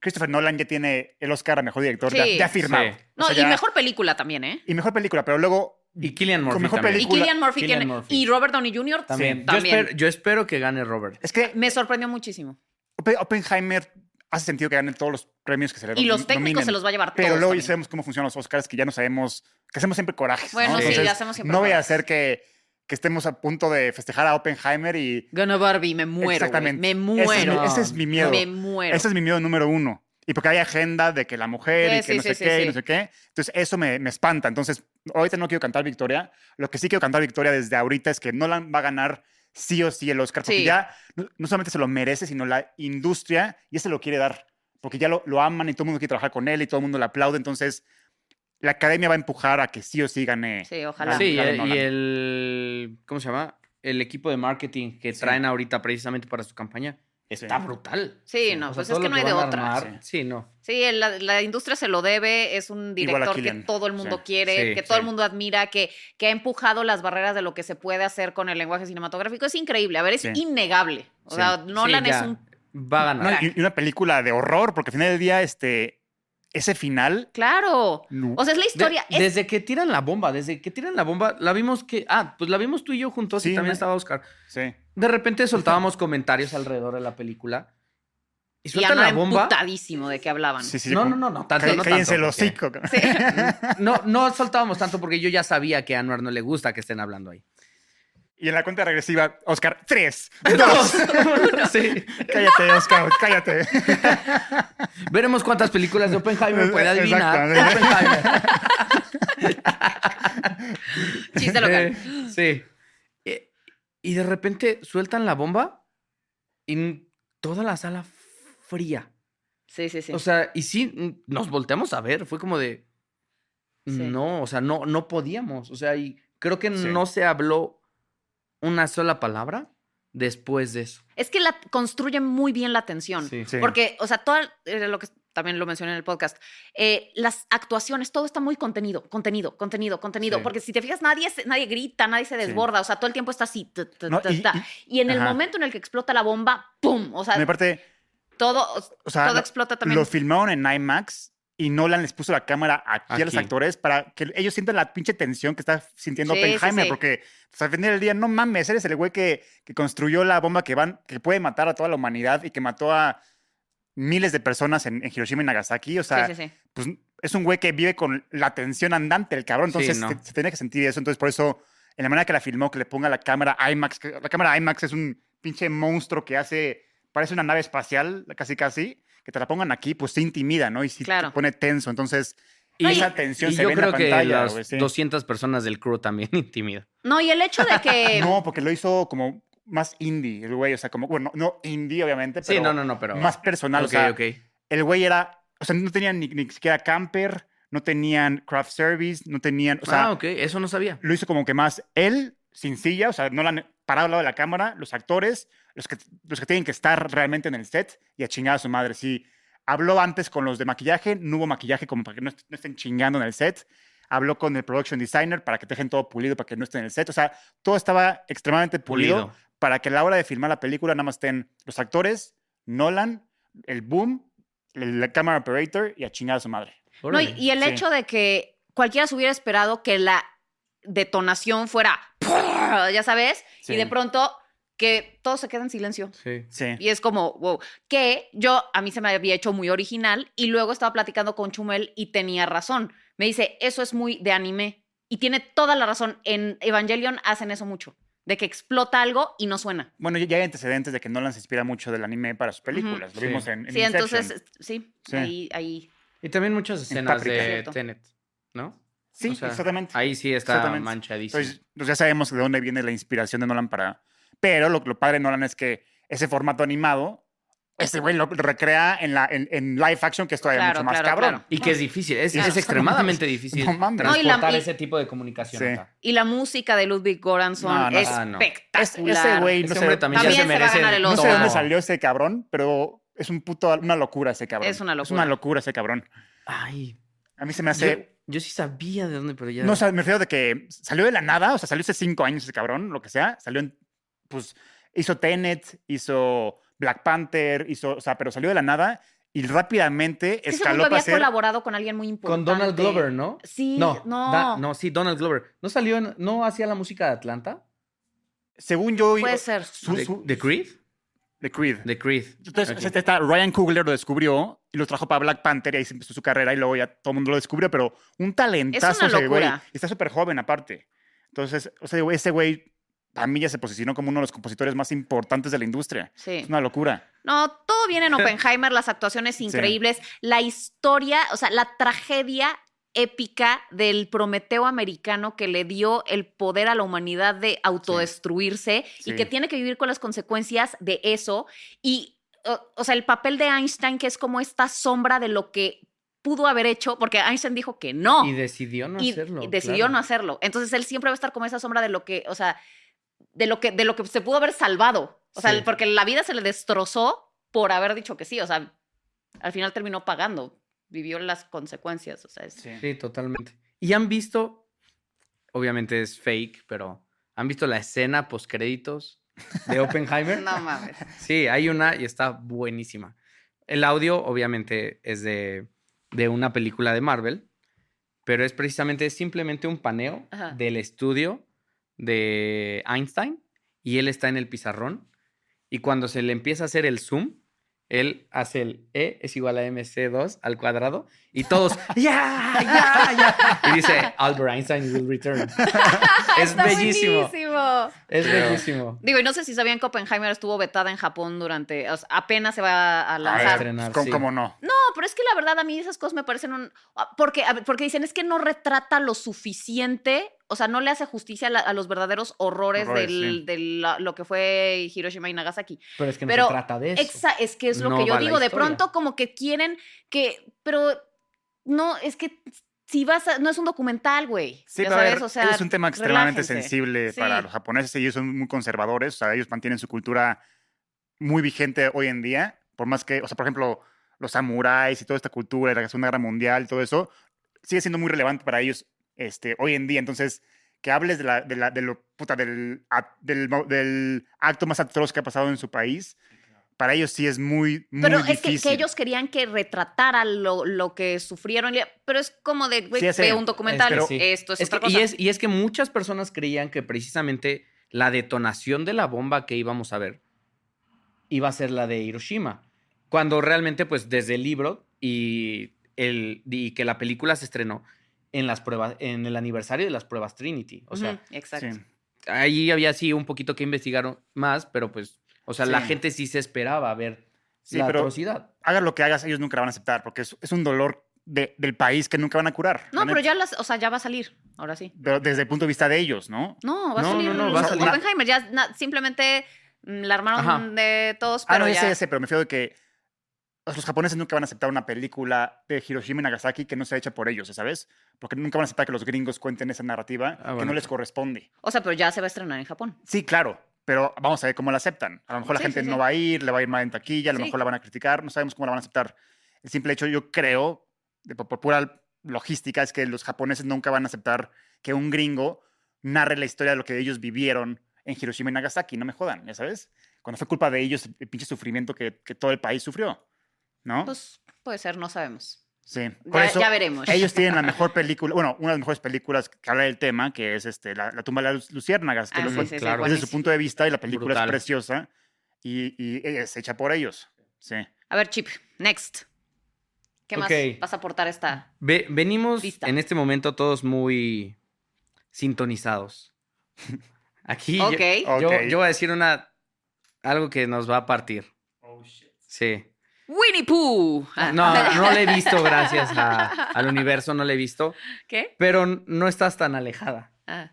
Christopher Nolan ya tiene el Oscar a Mejor Director, ya, Sí. ya firmado. Sí. O parte. No, sea, y ya- mejor película también, ¿eh? y mejor película, pero luego Y Killian Murphy mejor también. Y. Killian Murphy. Murphy. Y Robert Downey Jr. También. Sí. Yo, espero, yo espero que gane Robert. es que Me sorprendió muchísimo. Oppen- Oppenheimer hace sentido que gane todos los premios que se le Y los técnicos nominen. se los va a llevar Pero todos luego ya sabemos cómo funcionan los Oscars, que ya no sabemos, que hacemos siempre corajes. Bueno, ¿no? sí, Entonces, hacemos siempre No voy a hacer que, que estemos a punto de festejar a Oppenheimer y Gana Barbie, me muero. Exactamente. Me Ese es, muero. mi, ese es mi miedo. Me muero. Ese es mi miedo número uno. Y porque hay agenda de que la mujer Sí, y que sí, no sé sí, qué y sí. no sé qué. Entonces, eso me, me espanta. Entonces, ahorita no quiero cantar victoria. Lo que sí quiero cantar victoria desde ahorita es que Nolan va a ganar sí o sí el Oscar. Porque Sí. ya no, no solamente se lo merece, sino la industria ya se lo quiere dar. Porque ya lo, lo aman y todo el mundo quiere trabajar con él y todo el mundo le aplaude. Entonces, la academia va a empujar a que sí o sí gane. Sí, ojalá. Sí, gane y el. ¿Cómo se llama? El equipo de marketing que Sí. traen ahorita precisamente para su campaña. Está Sí. brutal. Sí, no, O sea, pues todo es que no hay de otra. armar- Sí, no. Sí, la, la industria se lo debe, es un director que todo el mundo sí. quiere, Sí, que todo el mundo admira, que, que ha empujado las barreras de lo que se puede hacer con el lenguaje cinematográfico. Es increíble, a ver, es Sí. innegable. O Sí. sea, Nolan Sí, es un... Va a ganar. y una película de horror, porque al final del día, este, ese final. Claro. O sea, es la De- historia. es- Desde que tiran la bomba, desde que tiran la bomba, la vimos que. Ah, pues la vimos tú y yo juntos Sí, y también me- estaba Oscar. Sí. De repente soltábamos comentarios alrededor de la película. Y y sueltan la Anuar bomba. emputadísimo de que hablaban. Sí, sí, No, como- no, no, no, tanto, no Cállense tanto, el porque- hocico. Sí. <laughs> No, no soltábamos tanto porque yo ya sabía que a Anuar no le gusta que estén hablando ahí. Y en la cuenta regresiva, Oscar, tres, <laughs> Dos. dos. <laughs> sí. cállate, Oscar, cállate. <laughs> Veremos cuántas películas de Oppenheimer puede adivinar. Oppenheimer. Chiste local. Eh, sí. Y de repente sueltan la bomba y toda la sala fría. Sí, sí, sí. O sea, y sí, nos volteamos a ver. Fue como de. Sí. No, o sea, no, no podíamos. O sea, y creo que Sí. no se habló una sola palabra después de eso. es que la construye muy bien la tensión. Sí. Sí. Porque, o sea, todo eh, lo que también lo mencioné en el podcast, eh, las actuaciones, todo está muy contenido, contenido, contenido, contenido. Sí. Porque si te fijas, nadie, nadie grita, nadie se desborda, o sea, todo el tiempo está así. No, y- en el momento en el que explota la bomba, ¡pum! O sea, Mi parte, todo, o sea, todo lo- explota también. lo filmaron en IMAX y Nolan les puso la cámara aquí, a los Aquí. actores para que ellos sientan la pinche tensión que está sintiendo Sí, Oppenheimer, sí. porque pues, al final del día, no mames, eres el güey que, que construyó la bomba que, van, que puede matar a toda la humanidad y que mató a miles de personas en, en Hiroshima y Nagasaki. O sea, sí, sí, sí. pues es un güey que vive con la tensión andante, el cabrón. Sí, Entonces no. se, se tiene que sentir eso. Entonces, por eso, en la manera que la filmó, que le ponga la cámara IMAX, que la cámara IMAX es un pinche monstruo que hace, parece una nave espacial, casi casi, que te la pongan aquí, pues se intimida, ¿no? Y sí Claro. te pone tenso. Entonces, Y- esa tensión Y se yo ve en creo la que pantalla. las güey, sí. 200 personas del crew también <laughs> intimidan. No, y el hecho de que. <laughs> No, porque lo hizo como más indie, el güey. O sea, como, bueno, no indie, obviamente, pero Sí, no, no, no, pero. más personal. Ok, o sea, ok. el güey era, o sea, no tenían ni, ni siquiera camper, no tenían craft service, no tenían, o sea, ah, ok, eso no sabía. lo hizo como que más él, sin silla, o sea, no la han parado al lado de la cámara, los actores, los que, los que tienen que estar realmente en el set y a chingar a su madre. Sí, habló antes con los de maquillaje, no hubo maquillaje como para que no, est- no estén chingando en el set. habló con el production designer para que te dejen todo pulido, para que no esté en el set. O sea, todo estaba extremadamente pulido, Pulido. para que a la hora de filmar la película nada más estén los actores, Nolan, el boom, el, el camera operator y a chingar a su madre. No, y, y el Sí. hecho de que cualquiera se hubiera esperado que la detonación fuera, ya sabes, Sí. y de pronto que todo se queda en silencio. Sí. Sí. Y es como, wow, que yo, a mí se me había hecho muy original y luego estaba platicando con Chumel y tenía razón. Me dice, eso es muy de anime. Y tiene toda la razón. En Evangelion hacen eso mucho, de que explota algo y no suena. Bueno, ya hay antecedentes de que Nolan se inspira mucho del anime para sus películas. Lo Sí. vimos en, en Sí, Inception. entonces, sí, Sí. ahí, ahí. Y también muchas escenas de. Tenet, ¿no? Sí, o sea, exactamente. Ahí sí está Exactamente. manchadísimo. Entonces, pues ya sabemos de dónde viene la inspiración de Nolan para... Pero lo, lo padre de Nolan es que ese formato animado, ese güey lo recrea en, la, en, en live action, que es todavía Claro, mucho más claro, cabrón. claro. y que es difícil, es, Claro. es extremadamente <laughs> difícil No mames. No, y la- transportar y- ese tipo de comunicación Sí. acá. Y la música de Ludwig Göransson No, no, es no. Es- espectacular. ese güey, no Ese sé, también, También se se va a merece ganar el no sé dónde salió ese cabrón, pero es un puto, una locura ese cabrón. Es una Es locura. una locura ese cabrón. Ay, A mí se me yo, hace... yo sí sabía de dónde, pero ya... No, o sea, me refiero de que salió de la nada, o sea, salió hace cinco años ese cabrón, lo que sea. Salió en, pues, hizo Tenet, hizo Black Panther, hizo, o sea, pero salió de la nada y rápidamente Es ese escaló para había ser... colaborado con alguien muy importante. Con Donald Glover, ¿no? Sí, No, no. da- no, sí, Donald Glover. ¿No salió, en- no hacía la música de Atlanta? Según yo... Puede ser. su- ¿De, su- de Creed? de Creed. De Creed. Entonces, Ok. o sea, está, Ryan Coogler lo descubrió y lo trajo para Black Panther y ahí empezó su carrera y luego ya todo el mundo lo descubrió, pero un talentazo ese güey. locura. Y está súper joven aparte. Entonces, o sea, ese güey a mí ya se posicionó como uno de los compositores más importantes de la industria. Sí. Es una locura. No, todo viene en <laughs> Oppenheimer, las actuaciones increíbles, la historia, o sea, la tragedia épica del Prometeo americano que le dio el poder a la humanidad de autodestruirse Sí. y que tiene que vivir con las consecuencias de eso. Y, o, o sea, el papel de Einstein, que es como esta sombra de lo que pudo haber hecho, porque Einstein dijo que no. Y decidió no y, hacerlo. y decidió claro. no hacerlo. Entonces él siempre va a estar como esa sombra de lo que, o sea, de lo que, de lo que se pudo haber salvado. O sea, Sí. porque la vida se le destrozó por haber dicho que sí. O sea, al final terminó pagando. Vivió las consecuencias. O sea, es- Sí, totalmente. ¿Y han visto, obviamente es fake, pero ¿han visto la escena post créditos de Oppenheimer? <laughs> No mames. Sí, hay una y está buenísima. El audio, obviamente, es de, de una película de Marvel, pero es precisamente simplemente un paneo Ajá. del estudio de Einstein y él está en el pizarrón y cuando se le empieza a hacer el zoom, él hace el E es igual a MC2 al cuadrado y todos, <laughs> ¡ya, ya, ya! Y dice, Albert Einstein will return. <laughs> es Está bellísimo. Es bellísimo. Digo, y no sé si sabían que Oppenheimer estuvo vetada en Japón durante. o sea, apenas se va a A lanzar. ver, estrenar, ¿cómo, sí. cómo no? No, pero es que la verdad a mí esas cosas me parecen un... Porque, a porque dicen, es que no retrata lo suficiente, o sea, no le hace justicia a, la- a los verdaderos horrores, Horrores, del, sí. de la- lo que fue Hiroshima y Nagasaki. Pero es que no Pero se trata de eso. Exa- es que es lo No que yo digo, de pronto como que quieren que... Pero no, es que si vas a... No es un documental, güey. Sí, ya ver, o sea, es un tema extremadamente relájense. sensible Sí. para los japoneses. Ellos son muy conservadores, o sea, ellos mantienen su cultura muy vigente hoy en día. Por más que, o sea, por ejemplo, los samuráis y toda esta cultura, la Segunda Guerra Mundial y todo eso, sigue siendo muy relevante para ellos este, hoy en día. Entonces, que hables de, la, de, la, de lo, puta, del, del, del acto más atroz que ha pasado en su país, para ellos sí es muy, muy Pero es que, difícil. que ellos querían que retratara lo, lo que sufrieron, pero es como de, güey, Sí, un documental, Es sí. esto es, Es otra que- cosa. y, es, y es que muchas personas creían que precisamente la detonación de la bomba que íbamos a ver iba a ser la de Hiroshima. Cuando realmente, pues, desde el libro y, el, y que la película se estrenó en las pruebas, en el aniversario de las pruebas Trinity. O sea, exacto. Sí. ahí había sí un poquito que investigar más, pero pues, o sea, la gente sí se esperaba ver Sí, la pero- atrocidad. Hagas lo que hagas, ellos nunca la van a aceptar, porque es, es un dolor de- del país que nunca van a curar. No, pero ya las, o sea, ya va a salir, ahora sí. Pero desde el punto de vista de ellos, ¿no? No, va a No, salir. no, no, va a salir. Oppenheimer, ya na- simplemente mm, la armaron Ajá. de todos, Ah, pero no, ya ya sé, pero me fío de que los japoneses nunca van a aceptar una película de Hiroshima y Nagasaki que no sea hecha por ellos, ¿sabes? Porque nunca van a aceptar que los gringos cuenten esa narrativa Ah, que no les corresponde. O sea, pero ya se va a estrenar en Japón. Sí, claro, pero vamos a ver cómo la aceptan. A lo mejor la gente sí, no va a ir, le va a ir mal en taquilla, a lo mejor la van a criticar, no sabemos cómo la van a aceptar. El simple hecho, yo creo, de, por, por pura logística es que los japoneses nunca van a aceptar que un gringo narre la historia de lo que ellos vivieron en Hiroshima y Nagasaki. No me jodan, ya sabes. Cuando fue culpa de ellos el pinche sufrimiento que, que todo el país sufrió. ¿No? Pues puede ser, no sabemos. Sí. Por Ya, eso, ya veremos. ellos tienen la mejor <laughs> película, bueno, una de las mejores películas que habla del tema, que es este, la, la tumba de las luciérnagas. Que Ah, lo- sí, sí, claro. desde su punto de vista y la película Brutal. es preciosa y, y es hecha por ellos. Sí. A ver, Chip, next. ¿Qué más Ok. vas a aportar esta? Ve- venimos Lista. en este momento todos muy sintonizados. <laughs> Aquí yo- Ok. yo, Ok. yo voy a decir una algo que nos va a partir. Sí. Winnie Pooh. Ah. No, no <laughs> le he visto, gracias a- al universo, no le he visto. ¿Qué? Pero no estás tan alejada. Ah.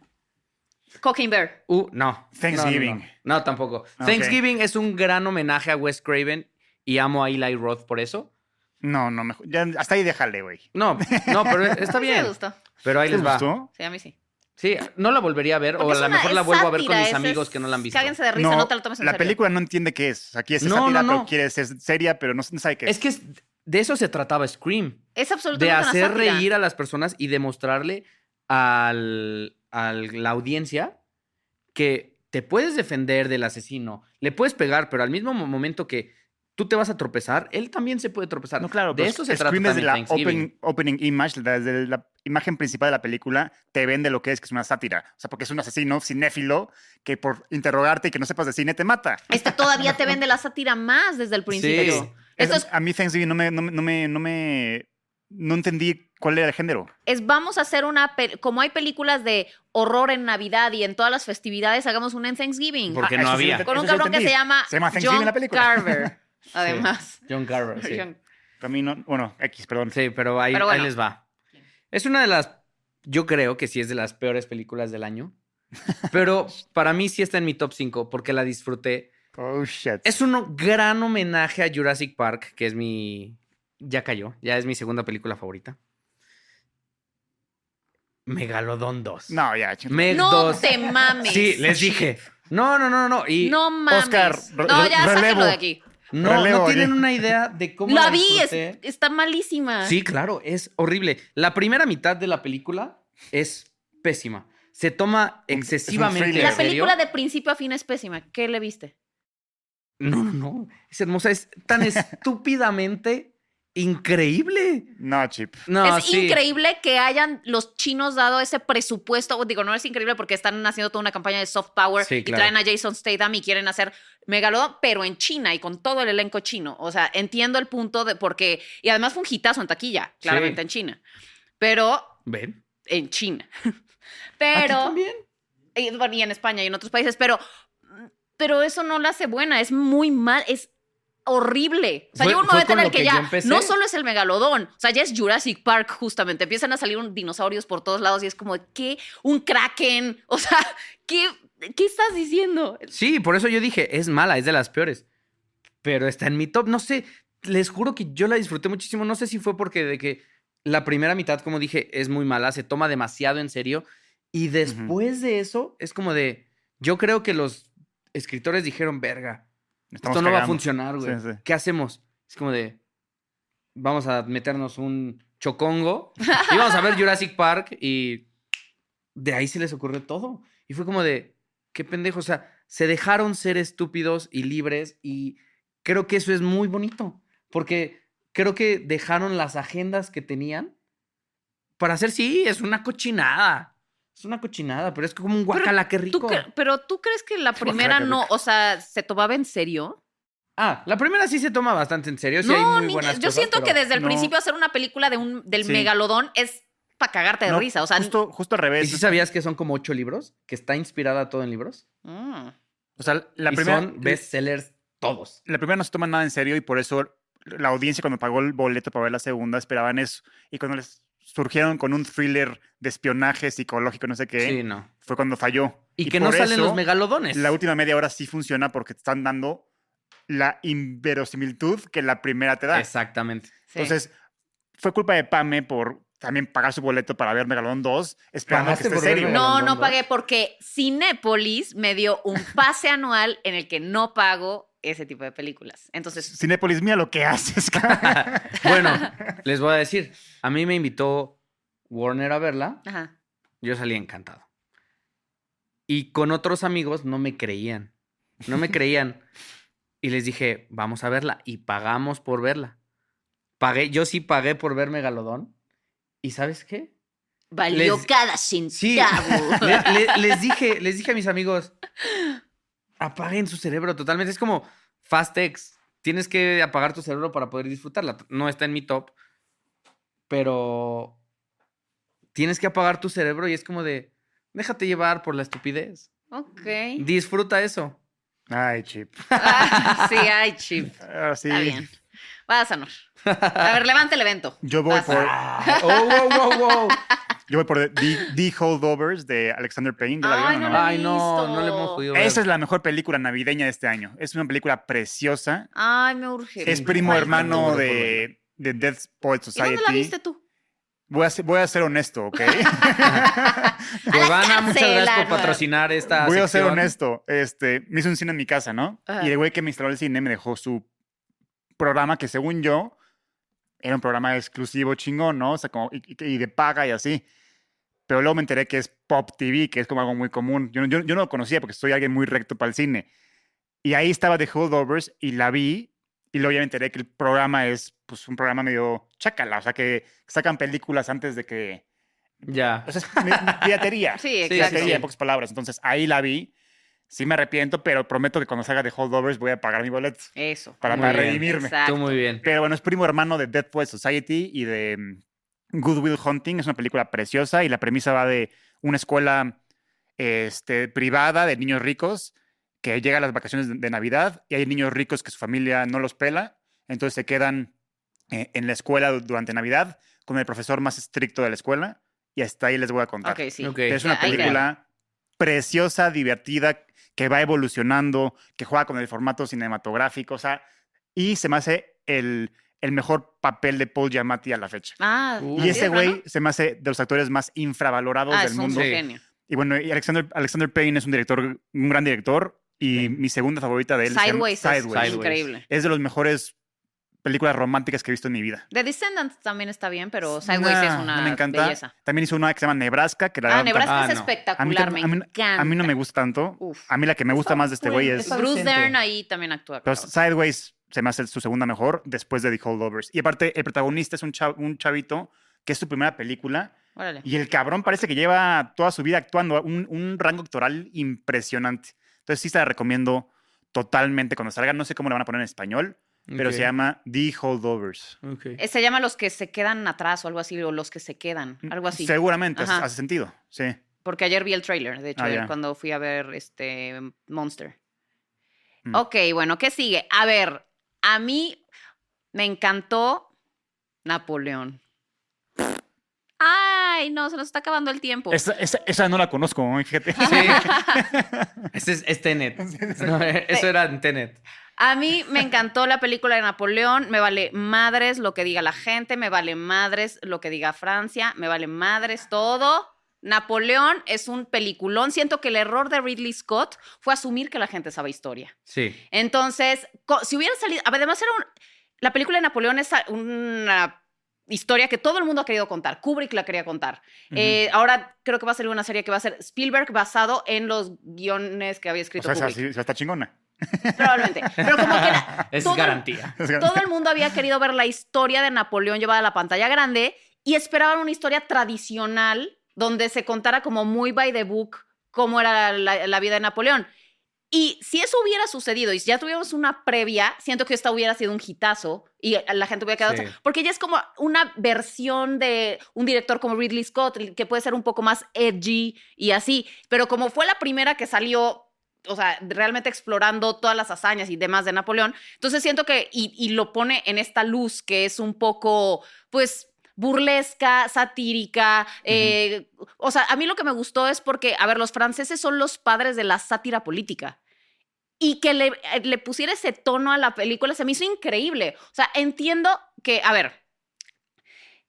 Cocaine Bear. Uh, no. Thanksgiving. No, no, no. No, tampoco. Thanksgiving es un gran homenaje a Wes Craven y amo a Eli Roth por eso. No, no, mejor. Ya, hasta ahí déjale, güey. No, no, pero <laughs> está bien. me gustó. Pero ahí ¿Te les va. gustó? Sí, a mí sí. Sí, no la volvería a ver Porque o a lo mejor la vuelvo a ver con mis amigos es- que no la han visto. Cáguense de risa, no, te lo tomes en la serio. película no entiende qué es. Aquí es No, sátira, no, no. pero quiere ser seria, pero no, no sabe qué es. Es que es- de eso se trataba Scream. Es De absolutamente una hacer reír a las personas y demostrarle al, a la audiencia que te puedes defender del asesino, le puedes pegar, pero al mismo mo- momento que tú te vas a tropezar, él también se puede tropezar. No, claro, de pero eso se trata también la open- opening image, desde la imagen principal de la película, te vende lo que es, que es una sátira. O sea, porque es un asesino cinéfilo que por interrogarte y que no sepas de cine te mata. Este todavía te <laughs> vende la sátira más desde el principio. Sí. Esto Es- es, a mí Thanksgiving no me, no me, no me, no me- no entendí cuál era el género. es vamos a hacer una, como hay películas de horror en Navidad y en todas las festividades, hagamos una en Thanksgiving. Porque Ah, no había. Con un cabrón que se llama, Se llama Thanksgiving John la película. Carver, <laughs> <laughs> además. John Carver, sí. John- Para mí no, bueno, X, perdón. Sí, pero ahí, Pero ahí les va. Es una de las, yo creo que sí es de las peores películas del año, pero para mí sí está en mi top 5 porque la disfruté. Oh, shit. Es un gran homenaje a Jurassic Park, que es mi, ya cayó, ya es mi segunda película favorita. Megalodón 2. No, ya. Meg No 2. te mames. Sí, les dije. No, no, no, no. Y No mames. Oscar, no, ya relevo. sáquenlo de aquí. No, relevo, no tienen una idea de cómo La vi, es- está malísima. Sí, claro, es horrible. La primera mitad de la película es pésima. Se toma excesivamente La película de principio a fin es pésima. ¿Qué le viste? No, no, no. Es hermosa. Es tan <laughs> estúpidamente increíble. No, Chip. No, es sí. increíble que hayan los chinos dado ese presupuesto. Digo, no es increíble porque están haciendo toda una campaña de soft power Sí, y claro. traen a Jason Statham y quieren hacer Megalodon, pero en China y con todo el elenco chino. O sea, entiendo el punto de porque. Y además fue un hitazo en taquilla, claramente Sí. en China. Pero ¿Ven? en China. <laughs> ¿Aquí Pero. también? Y, bueno, y en España y en otros países, pero, pero eso no la hace buena, es muy mal, es horrible. O sea, llega un momento en el que, ya no solo es el megalodón, o sea, ya es Jurassic Park justamente, empiezan a salir un- dinosaurios por todos lados y es como, ¿qué? Un kraken, o sea, <laughs> ¿qué, qué estás diciendo? Sí, por eso yo dije, es mala, es de las peores. Pero está en mi top. No sé, les juro que yo la disfruté muchísimo. No sé si fue porque de que la primera mitad, como dije, es muy mala, se toma demasiado en serio. Y después de eso, es como de. Yo creo que los escritores dijeron, verga, Estamos esto no va a cagando". funcionar, güey. Sí, sí. ¿Qué hacemos? Es como de. Vamos a meternos un chocongo y vamos a ver Jurassic Park y de ahí se les ocurrió todo. Y fue como de, qué pendejo, o sea, se dejaron ser estúpidos y libres y creo que eso es muy bonito, porque creo que dejaron las agendas que tenían para hacer, sí, es una cochinada. Es una cochinada, pero es como un guacala, qué ¿Tú rico. pero tú crees que la primera no, o sea, se tomaba en serio? Ah, la primera sí se toma bastante en serio, sí hay no, muy ni- buenas yo cosas, siento que desde el no. principio hacer una película de un, del Sí. megalodón es para cagarte de No, risa, o sea, justo, justo al ¿Y revés. si sabías que son como ocho libros? Que está inspirada todo en libros. mm. O sea, la y primera, son bestsellers todos. la primera no se toma nada en serio y por eso la audiencia cuando pagó el boleto para ver la segunda esperaban eso. Y cuando les surgieron con un thriller de espionaje psicológico, no sé qué, Sí, no. fue cuando falló. Y, que no salen eso, los megalodones. La última media hora sí funciona porque te están dando la inverosimilitud que la primera te da. Exactamente. Sí. Entonces, fue culpa de Pame por también pagar su boleto para ver Megalodon 2, esperando que ¿Pagaste esté serio. No, no pagué porque Cinépolis me dio un pase <laughs> anual en el que no pago ese tipo de películas. Entonces, Cinépolis, mira lo que haces. cara. <laughs> bueno, les voy a decir. A mí me invitó Warner a verla, Ajá. yo salí encantado. Y con otros amigos no me creían. No me creían. Y les dije, vamos a verla. Y pagamos por verla. Pagué, yo sí pagué por ver Megalodón. ¿Y sabes qué? Valió Les- cada Sí, centavo. <laughs> le- le- les dije, les dije a mis amigos, apaguen su cerebro totalmente. Es como Fastex. Tienes que apagar tu cerebro para poder disfrutarla. No está en mi top, pero tienes que apagar tu cerebro y es como de, déjate llevar por la estupidez. ok. Disfruta eso. Ay, Chip. Ah, sí, ay, chip. <laughs> Ah, sí. Está bien. Vas, Anor. A ver, levante el evento. Yo voy Vas. por, <laughs> Oh, wow, wow, wow. Yo voy por The, The Holdovers de Alexander Payne. ¿Ya la Ay, vieron o no no? la he Ay, no, visto. no le hemos podido ver. Esa es la mejor película navideña de este año. Es una película preciosa. Ay, me urge. Es primo Ay, hermano de, de Death Poet ¿Y Society. dónde la viste tú? Voy a, ser, voy a ser honesto, ¿ok? <laughs> Giovanna, muchas gracias por patrocinar esta voy a ser sección. honesto. Este, me hizo un cine en mi casa, ¿no? Ajá. Y el güey que me instaló el cine me dejó su programa que según yo era un programa exclusivo chingón, ¿no? O sea, como, y, y- de paga y así. Pero luego me enteré que es Pop TV, que es como algo muy común. Yo, no- yo, yo no lo conocía porque soy alguien muy recto para el cine. Y ahí estaba The Holdovers y la vi. Y luego ya me enteré que el programa es pues, un programa medio chácala. O sea, que sacan películas antes de que... Ya. O sea, es piratería. <laughs> Sí, Sí, exacto. Piratería, sí. en pocas palabras. Entonces, ahí la vi. Sí me arrepiento, pero prometo que cuando salga de Holdovers voy a pagar mi boleto Eso. para, Muy para bien. redimirme. Exacto. Tú muy bien. Pero bueno, es primo hermano de Death Poet Society y de mm, Good Will Hunting. Es una película preciosa y la premisa va de una escuela este, privada de niños ricos que llega a las vacaciones de, Navidad y hay niños ricos que su familia no los pela, entonces se quedan eh, en la escuela du- durante Navidad con el profesor más estricto de la escuela y hasta ahí les voy a contar. Ok, sí. Ok. Es una película preciosa, divertida, que va evolucionando, que juega con el formato cinematográfico, o sea, y se me hace el, el mejor papel de Paul Giamatti a la fecha. Ah, Uh. Y ¿así ese güey se me hace de los actores más infravalorados Ah, del es un mundo. Sí. genio. Y bueno, y Alexander, Alexander Payne es un director, un gran director, y Sí. mi segunda favorita de él se llama Sideways, es Sideways. Sideways. increíble. Es de las mejores películas románticas que he visto en mi vida. The Descendants también está bien, pero Sideways Nah, es una me encanta. belleza. También hizo una que se llama Nebraska, que la Ah, Nebraska Ah, es no. espectacular, A mí me a mí- encanta. A mí no me gusta tanto. Uf. A mí la que me gusta más de este güey es... Bruce. Dern ahí también actúa. Pero claro. Sideways se me hace su segunda mejor después de The Holdovers. Y aparte, el protagonista es un, chav- un chavito que es su primera película. Órale. Y el cabrón parece que lleva toda su vida actuando, un, un rango actoral impresionante. Entonces sí se la recomiendo totalmente cuando salga. No sé cómo la van a poner en español, pero se llama The Holdovers. Eh, Se llama Los que se quedan atrás o algo así, o Los que se quedan, algo así. Seguramente, hace, Ajá. hace sentido. Sí. Porque ayer vi el trailer, de hecho, Ah, cuando fui a ver este Monster. Mm. Ok, bueno, ¿qué sigue? A ver, a mí me encantó Napoleón. Ay, no, se nos está acabando el tiempo. Esa, esa- esa no la conozco, ¿eh? fíjate. Sí. <laughs> <laughs> Ese es, es Tenet. <laughs> No, eh, eso era en Tenet. A mí me encantó la película de Napoleón, me vale madres lo que diga la gente, me vale madres lo que diga Francia, me vale madres todo. Napoleón es un peliculón. Siento que el error de Ridley Scott fue asumir que la gente sabe historia. Sí. Entonces, si hubiera salido, además era un, la película de Napoleón es una historia que todo el mundo ha querido contar. Kubrick la quería contar. Eh, ahora creo que va a salir una serie que va a ser Spielberg basado en los guiones que había O escrito sea, esa, sí- esa está chingona. Probablemente. Pero como que era- <laughs> Es todo, garantía. todo el mundo había querido ver la historia de Napoleón llevada a la pantalla grande y esperaban una historia tradicional donde se contara como muy by the book cómo era la, la vida de Napoleón. Y si eso hubiera sucedido y si ya tuviéramos una previa, siento que esta hubiera sido un hitazo y la gente hubiera quedado. Sí. Porque ya es como una versión de un director como Ridley Scott, que puede ser un poco más edgy y así. Pero como fue la primera que salió, o sea, realmente explorando todas las hazañas y demás de Napoleón, entonces siento que. Y, y lo pone en esta luz que es un poco, pues burlesca, satírica. eh, o sea, a mí lo que me gustó es porque, a ver, los franceses son los padres de la sátira política. Y que le, eh, le pusiera ese tono a la película se me hizo increíble. O sea, entiendo que, a ver,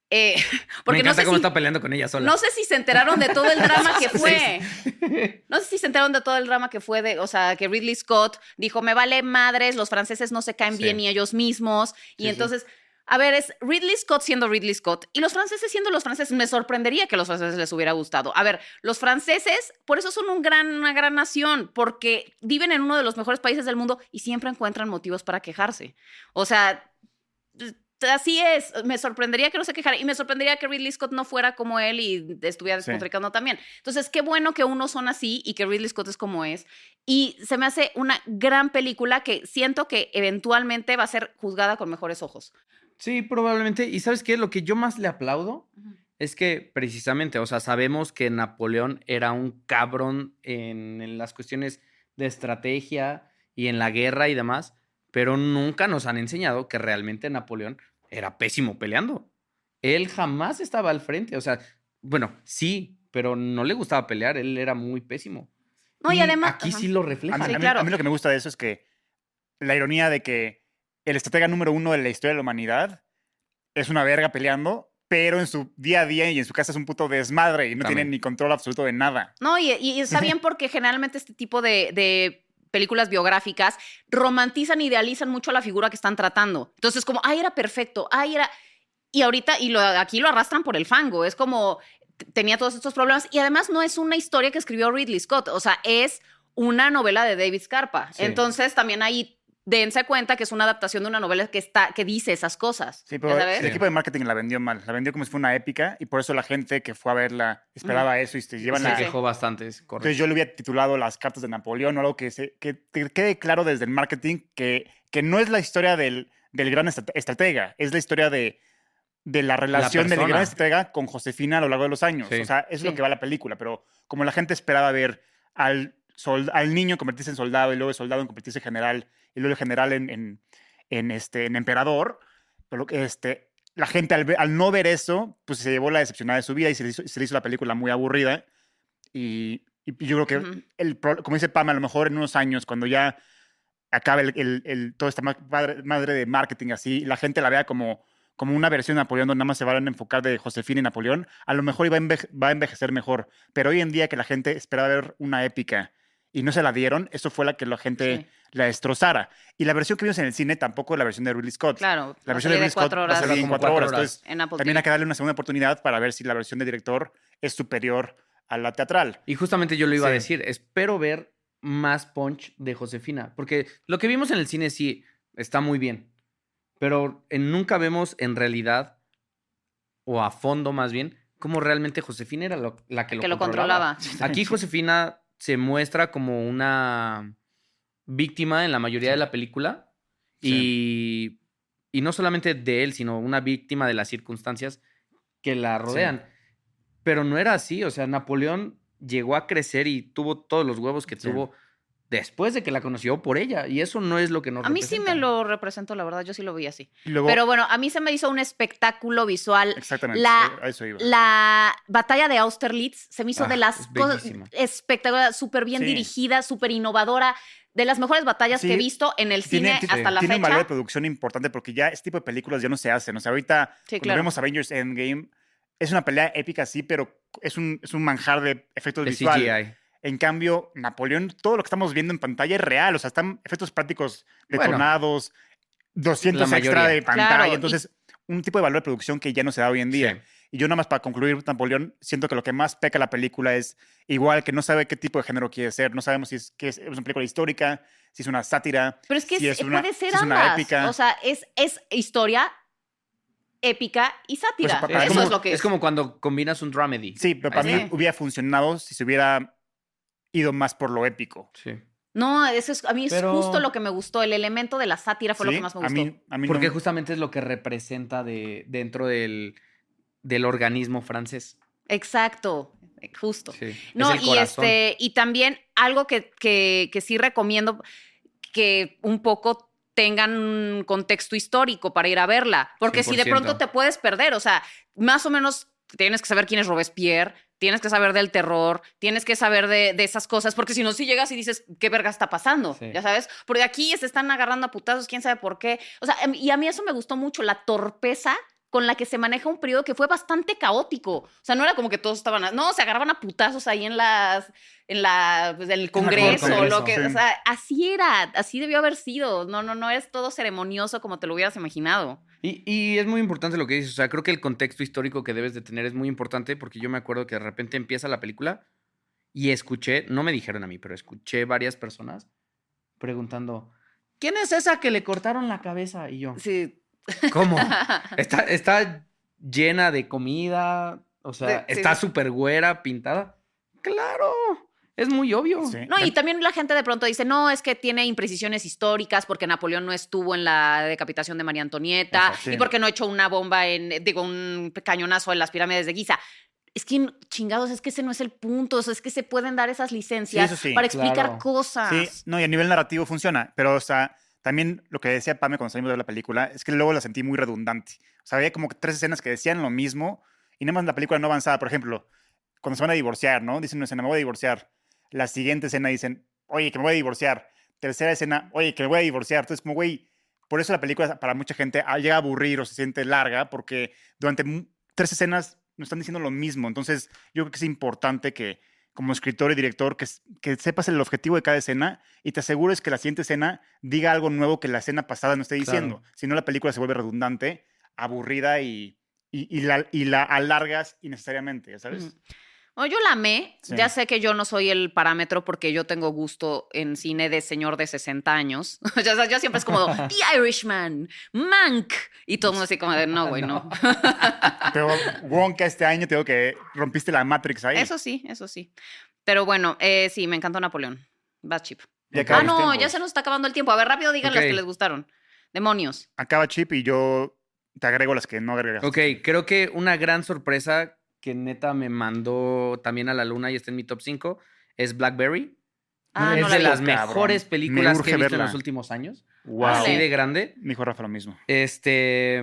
eh, <laughs> porque Me no sé, cómo si, está peleando con ella sola. no sé si se enteraron de todo el drama que <laughs> fue. <laughs> No sé si se enteraron de todo el drama que fue de, o sea, que Ridley Scott dijo, me vale madres, los franceses no se caen Sí. bien ni ellos mismos. Y Sí, sí. entonces, a ver, es Ridley Scott siendo Ridley Scott y los franceses siendo los franceses. Me sorprendería que a los franceses les hubiera gustado. A ver, los franceses, por eso son un gran, una gran nación, porque viven en uno de los mejores países del mundo y siempre encuentran motivos para quejarse. O sea, así es. Me sorprendería que no se quejara y me sorprendería que Ridley Scott no fuera como él y estuviera Sí. despotricando también. Entonces, qué bueno que unos son así y que Ridley Scott es como es. Y se me hace una gran película que siento que eventualmente va a ser juzgada con mejores ojos. Sí, probablemente. ¿Y sabes qué? Lo que yo más le aplaudo es que precisamente, o sea, sabemos que Napoleón era un cabrón en, en las cuestiones de estrategia y en la guerra y demás, pero nunca nos han enseñado que realmente Napoleón era pésimo peleando. Él jamás estaba al frente, o sea, bueno, sí, pero no le gustaba pelear, él era muy pésimo. No, y además- Aquí ajá. sí lo A refleja. mí, Sí, a mí- claro. a mí lo que me gusta de eso es que la ironía de que el estratega número uno de la historia de la humanidad es una verga peleando, pero en su día a día y en su casa es un puto desmadre y no tiene ni control absoluto de nada. No, y, y está <laughs> bien porque generalmente este tipo de, de películas biográficas romantizan, idealizan mucho a la figura que están tratando. Entonces, como, ay, era perfecto, ay, era... Y ahorita, y lo, aquí lo arrastran por el fango, es como, tenía todos estos problemas. Y además no es una historia que escribió Ridley Scott, o sea, es una novela de David Scarpa. Sí. Entonces, también ahí dense cuenta que es una adaptación de una novela que, está, que dice esas cosas. Sí, ¿ya pero sabes? el equipo de marketing la vendió mal. La vendió como si fuera una épica y por eso la gente que fue a verla esperaba eso y se llevan Se la... Quejó bastante, es correcto. Entonces yo le hubiera titulado Las cartas de Napoleón o algo que, se, que te quede claro desde el marketing que, que no es la historia del, del gran estra- estratega, es la historia de, de la relación del gran estratega con Josefina a lo largo de los años. Sí. O sea, eso es Sí. lo que va la película, pero como la gente esperaba ver al, al niño convertirse en soldado y luego el soldado en convertirse en general y luego el general en, en, en, este, en emperador, pero este, la gente al, al no ver eso, pues se llevó la decepcionada de su vida y se le hizo, se le hizo la película muy aburrida. Y, y yo creo que, Ujú. el, pro- como dice Pam, a lo mejor en unos años, cuando ya acabe el, el, el- toda esta ma- madre, madre de marketing así, la gente la vea como, como una versión de Napoleón donde nada más se van a enfocar de Josefina y Napoleón, a lo mejor a, enveje- va a envejecer mejor. Pero hoy en día que la gente esperaba ver una épica y no se la dieron, eso fue la que la gente Sí. la destrozara. Y la versión que vimos en el cine tampoco es la versión de Ridley Scott. Claro, La versión de Ridley Scott va a Como cuatro cuatro horas. horas. Entonces, en Apple también TV. hay que darle una segunda oportunidad para ver si la versión de director es superior a la teatral. Y justamente yo lo iba a decir, espero ver más punch de Josefina, porque lo que vimos en el cine sí está muy bien, pero en- nunca vemos en realidad, o a fondo más bien, cómo realmente Josefina era lo- la que lo, que lo controlaba. Aquí <laughs> Josefina se muestra como una víctima en la mayoría de la película y, y no solamente de él, sino una víctima de las circunstancias que la rodean. Pero no era así, o sea, Napoleón llegó a crecer y tuvo todos los huevos que tuvo después de que la conoció por ella y eso no es lo que nos A mí sí me lo representó, la verdad, yo sí lo vi así. Luego, Pero bueno, a mí se me hizo un espectáculo visual. exactamente, la- a eso iba. La batalla de Austerlitz se me hizo Ah, de las es cosas bellísima. espectacular, súper bien Sí. dirigida, súper innovadora, de las mejores batallas que he visto en el tiene, cine hasta la tiene un valor de fecha. producción importante porque ya este tipo de películas ya no se hacen. O sea, ahorita Sí, cuando claro. vemos Avengers Endgame, es una pelea épica, sí, pero es un, es un manjar de efectos De visuales. En cambio, Napoleón, todo lo que estamos viendo en pantalla es real. O sea, están efectos prácticos Bueno, detonados, 200 la extra mayoría. de pantalla. Claro, y- entonces, un tipo de valor de producción que ya no se da hoy en día. Sí. Y yo nada más para concluir, Napoleón, siento que lo que más peca la película es igual que no sabe qué tipo de género quiere ser. No sabemos si es, que es, es una película histórica, si es una sátira. Pero es que si es- es una- puede ser si es una ambas. épica. O sea, es, es historia, épica y sátira. Pues, para- Es Eso como, es lo que es. es como cuando combinas un dramedy. Sí, pero para Sí. mí hubiera funcionado si se hubiera ido más por lo épico. Sí. No, eso es, a mí es justo lo que me gustó. El elemento de la sátira fue lo que más me a gustó. mí, a mí Porque no- justamente es lo que representa de, dentro del, del organismo francés. Exacto, justo. Sí. Es No, el y corazón. este, y también algo que, que, que sí recomiendo que un poco tengan un contexto histórico para ir a verla. Porque si de 100%. pronto te puedes perder, o sea, más o menos tienes que saber quién es Robespierre, tienes que saber del terror, tienes que saber de, de esas cosas, porque si no, si llegas y dices, ¿qué verga está pasando? Sí. Ya sabes, porque aquí se están agarrando a putazos, quién sabe por qué. O sea, em, y a mí eso me gustó mucho, la torpeza con la que se maneja un periodo que fue bastante caótico. O sea, no era como que todos estaban, a- no, se agarraban a putazos ahí en las, en la, pues, el Congreso, Congreso, lo que, sí. o sea, así era, así debió haber sido. No, no, no es todo ceremonioso como te lo hubieras imaginado. Y, y es muy importante lo que dices. O sea, creo que el contexto histórico que debes de tener es muy importante porque yo me acuerdo que de repente empieza la película y escuché, no me dijeron a mí, pero escuché varias personas preguntando, ¿quién es esa que le cortaron la cabeza? Y yo, Sí. ¿Cómo? <laughs> Está, está llena de comida, o sea, sí, está sí. súper güera, pintada. Claro, es muy obvio. Sí. No, y también la gente de pronto dice, no, es que tiene imprecisiones históricas porque Napoleón no estuvo en la decapitación de María Antonieta Eso, sí. y porque no echó una bomba en, digo, un cañonazo en las pirámides de Giza. Es que, chingados, es que ese no es el punto, o sea, es que se pueden dar esas licencias sí, para explicar claro. cosas. Sí, no, y a nivel narrativo funciona, pero o sea, también lo que decía Pame cuando salimos de la película es que luego la sentí muy redundante. O sea, había como tres escenas que decían lo mismo y nada más la película no avanzaba. Por ejemplo, cuando se van a divorciar, ¿no? Dicen una escena, me voy a divorciar. La siguiente escena dicen, oye, que me voy a divorciar. Tercera escena, oye, que me voy a divorciar. Entonces, como, güey, por eso la película para mucha gente llega a aburrir o se siente larga porque durante tres escenas nos están diciendo lo mismo. Entonces, yo creo que es importante que como escritor y director, que, que sepas el objetivo de cada escena y te asegures que la siguiente escena diga algo nuevo que la escena pasada no esté diciendo. Si no, la película se vuelve redundante, aburrida y, y, y la, y la alargas innecesariamente, ¿ya ¿sabes? Bueno, yo la amé. Sí. Ya sé que yo no soy el parámetro porque yo tengo gusto en cine de señor de 60 años. <laughs> ya sabes, yo siempre es como <laughs> The Irishman, Mank. Y todo el mundo así como de, no, güey, no. <laughs> Pero Wonka este año tengo que rompiste la Matrix ahí. Eso sí, eso sí. Pero bueno, eh, sí, me encantó Napoleón. Va chip. Ah, no, tiempo. ya se nos está acabando el tiempo. A ver, rápido digan las que les gustaron. Demonios. Acaba Chip y yo te agrego las que no agregas. Ok, creo que una gran sorpresa que neta me mandó también a la luna y está en mi top 5 es Blackberry. Ah, es no la de vi. las Cabrón. mejores Me películas que he visto en los últimos años. Wow. Así de grande. Me dijo Rafa lo mismo. Este.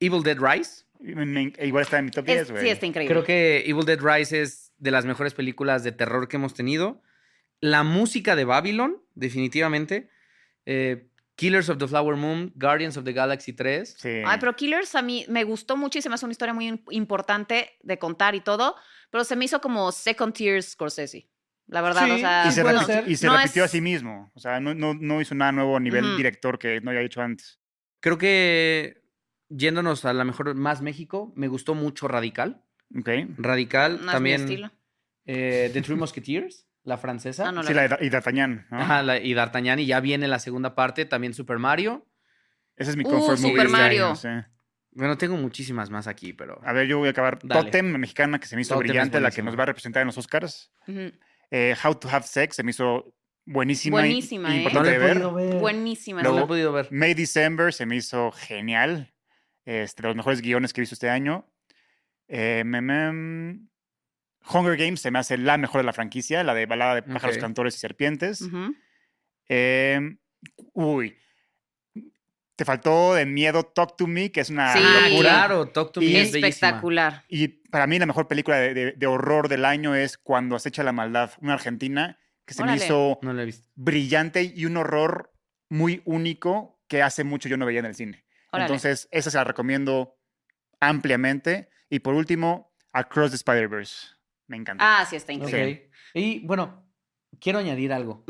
Evil Dead Rise. Me- me- igual está en mi top Es- 10, güey. sí, está increíble. Creo que Evil Dead Rise es de las mejores películas de terror que hemos tenido. La música de Babylon, definitivamente. Eh, Killers of the Flower Moon, Guardians of the Galaxy 3. Sí. Ay, pero Killers a mí me gustó mucho y se me hace una historia muy im- importante de contar y todo, pero se me hizo como second tier Scorsese. La verdad, Sí, o sea, y se, repitió, y se no repitió es- a sí mismo. O sea, no, no, no hizo nada nuevo a nivel director que no había hecho antes. Creo que yéndonos a la mejor más México, me gustó mucho Radical. Ok. Radical no es mi también. estilo. eh, The Three <laughs> Musketeers, la francesa. Ah, no la Sí, vi. la de, y D'Artagnan, ¿no? Ajá, la- y D'Artagnan, y ya viene la segunda parte, también Super Mario. Ese es mi Uh, comfort movie. Super este año, Mario. sí. Bueno, tengo muchísimas más aquí, pero. A ver, yo voy a acabar. Dale. Totem, mexicana, que se me hizo Totem brillante, la que nos va a representar en los Oscars. Eh, How to Have Sex se me hizo buenísima. Buenísima, y ¿eh? No importante la he ver. podido ver. Buenísima. No la he podido ver. May December se me hizo genial. Este, de los mejores guiones que he visto este año. Eh, me- me- Hunger Games se me hace la mejor de la franquicia, la de balada de pájaros, Ok. cantores y serpientes. Eh, uy. Te faltó de miedo Talk to Me, que es una Sí. Locura. claro, Talk to Me Y- es. Espectacular. Y para mí la mejor película de, de- de horror del año es Cuando acecha la maldad, una argentina que se Órale. me hizo No la he visto. brillante y un horror muy único que hace mucho yo no veía en el cine. Órale. Entonces, esa se la recomiendo ampliamente. Y por último, Across the Spider-Verse. Me encanta. Ah, sí, está increíble. Y bueno, quiero añadir algo.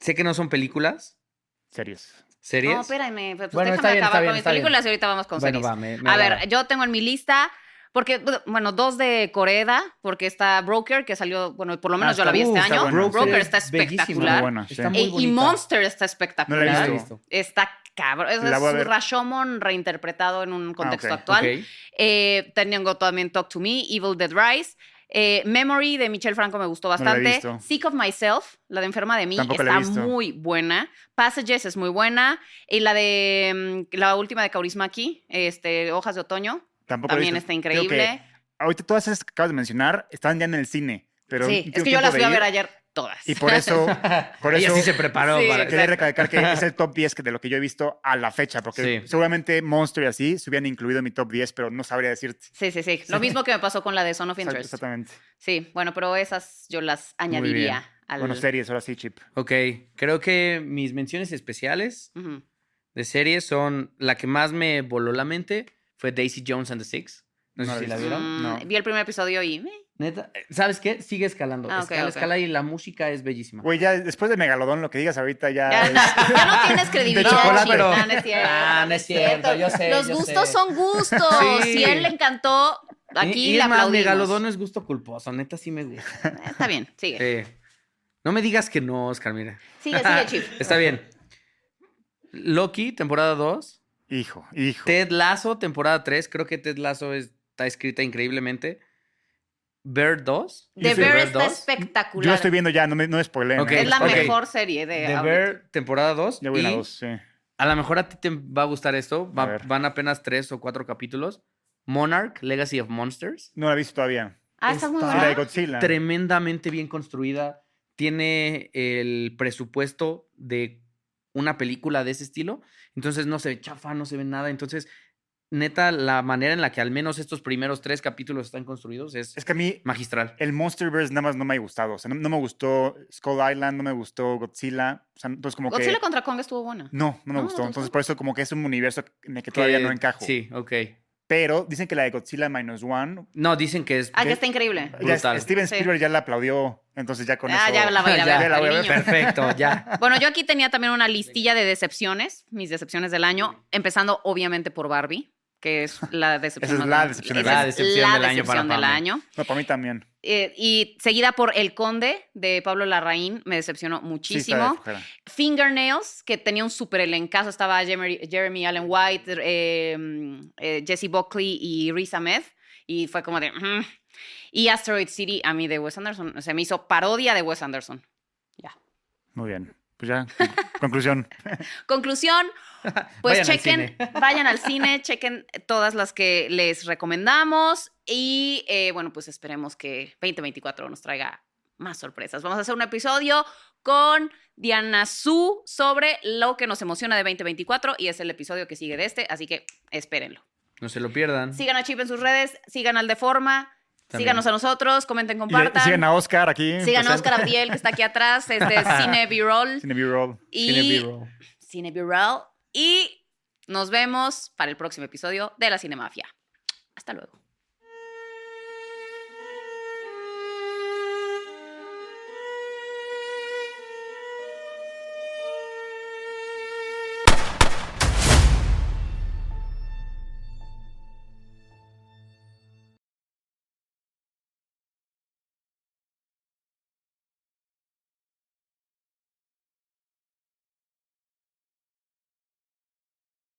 Sé que no son películas, Series. series. No, espérame. Pues Bueno, déjame está bien, acabar está bien, con mis bien. películas y ahorita vamos con bueno, series. va, me, me A ver, yo tengo en mi lista, porque, bueno, dos de Coreda, porque está Broker, que salió, bueno, por lo menos Ah, yo la vi este está año. Broker, Broker está es espectacular. Muy buena, Está sí. muy E- y. Monster está No espectacular. No la he visto. visto. Está cabrón. Es, ver. Rashomon reinterpretado en un contexto ok, actual. Ok. Eh, tengo también Talk to Me, Evil Dead Rise. Eh, Memory de Michelle Franco me gustó la he bastante. visto. Sick of Myself, la de Enferma de mí, Tampoco está muy buena. Passages es muy buena. Y la de mm, la última de Kaurismäki, este, Hojas de Otoño, Tampoco también está que increíble. ahorita todas esas que acabas de mencionar están ya en el cine. Pero sí, es que yo las fui a ver ayer todas. Y por eso, <laughs> por Ella eso sí se preparó Sí, para. quería recalcar que es el <laughs> top 10 que de lo que yo he visto a la fecha. Porque Sí. seguramente Monster y así se hubieran incluido en mi top 10, pero no sabría decirte. Sí, sí, sí. Lo mismo que me pasó con la de Son of Interest. Exactamente. Sí, bueno, pero esas yo las añadiría al. Bueno, series, ahora sí, Chip. Ok, creo que mis menciones especiales de series son. La que más me voló la mente fue Daisy Jones and the Six. No, No sé la si la vi. vieron. Mm, No. Vi el primer episodio y... Neta, ¿sabes qué? Sigue escalando. Ah, ok, escala, y la música es bellísima. Güey, ya después de Megalodón, lo que digas ahorita ya. Ya, es- <laughs> ya no tienes credibilidad. chocolate. Chip. pero- No, no es cierto. Ah, no es cierto, yo sé, Los yo gustos sé. son gustos. Sí. Si él le encantó, Y- aquí y más, aplaudimos. Megalodón no es gusto culposo. Neta, sí me gusta. Eh, Está bien, sigue. Sí. No me digas que no, Oscar, mira. Sigue, sigue, Chip. <laughs> Está bien. Loki, temporada 2. Hijo, hijo. Ted Lasso, temporada 3. Creo que Ted Lasso es- está escrita increíblemente. Bear 2. The Bear está 2. espectacular. Yo lo estoy viendo ya, no me, no me spoileen, Ok, ¿eh? es la ok. mejor serie de The. Bear, temporada 2. Ya voy a la y dos, sí. A lo mejor a ti te va a gustar esto. Va- A van apenas 3 o 4 capítulos. Monarch, Legacy of Monsters. No la he visto todavía. Ah, está muy Está Sí, la de buena. Godzilla. Tremendamente bien construida. Tiene el presupuesto de una película de ese estilo. Entonces no se ve chafa, no se ve nada. Entonces, neta, la manera en la que al menos estos primeros tres capítulos están construidos es, Es que a mí magistral. el Monsterverse nada más no me ha gustado. O sea, no, no me gustó Skull Island, no me gustó Godzilla. O sea, entonces como Godzilla que... contra Kong estuvo buena. No, no me No, ¿no gustó. Entonces por eso como que es un universo en el que todavía Que- no encajo. Sí, ok. Pero dicen que la de Godzilla Minus One... No, dicen que es. Ah, que está increíble. Ya Brutal. Steven Sí. Spielberg ya la aplaudió. Entonces ya con Ah, eso... ya la voy a <laughs> Ya, la voy a ver. Perfecto, ya. <laughs> Bueno, yo aquí tenía también una listilla de decepciones, mis decepciones del año, empezando obviamente por Barbie, que es <laughs> la decepción. Esa es la decepción del año. es La decepción la del año para decepción del año. No, para mí también. Eh, y seguida por El Conde de Pablo Larraín, me decepcionó Sí, muchísimo. flojera. Fingernails, que tenía un súper elencazo, estaba Jeremy, Jeremy Allen White, eh, eh, Jesse Buckley y Riz Ahmed, y fue como de... "Mm". Y Asteroid City, a mí de Wes Anderson, se me hizo parodia de Wes Anderson. Ya. Muy bien. Pues ya, con- conclusión. <laughs> Conclusión, <laughs> pues Vayan al chequen, cine. <laughs> vayan al cine, chequen todas las que les recomendamos y eh, bueno, pues esperemos que 2024 nos traiga más sorpresas. Vamos a hacer un episodio con Diana Su sobre lo que nos emociona de 2024 y es el episodio que sigue de este, así que espérenlo. No se lo pierdan. Sigan a Chip en sus redes, sigan al de forma, También. síganos a nosotros, comenten, Y, y compartan. siguen a Oscar aquí. Sigan a. Oscar Abdiel, que está aquí atrás, es de <laughs> Cine B-Roll. Cine B-Roll. Cine Y B-roll. Cine B-Roll. Y nos vemos para el próximo episodio de La Cinemafia. Hasta luego.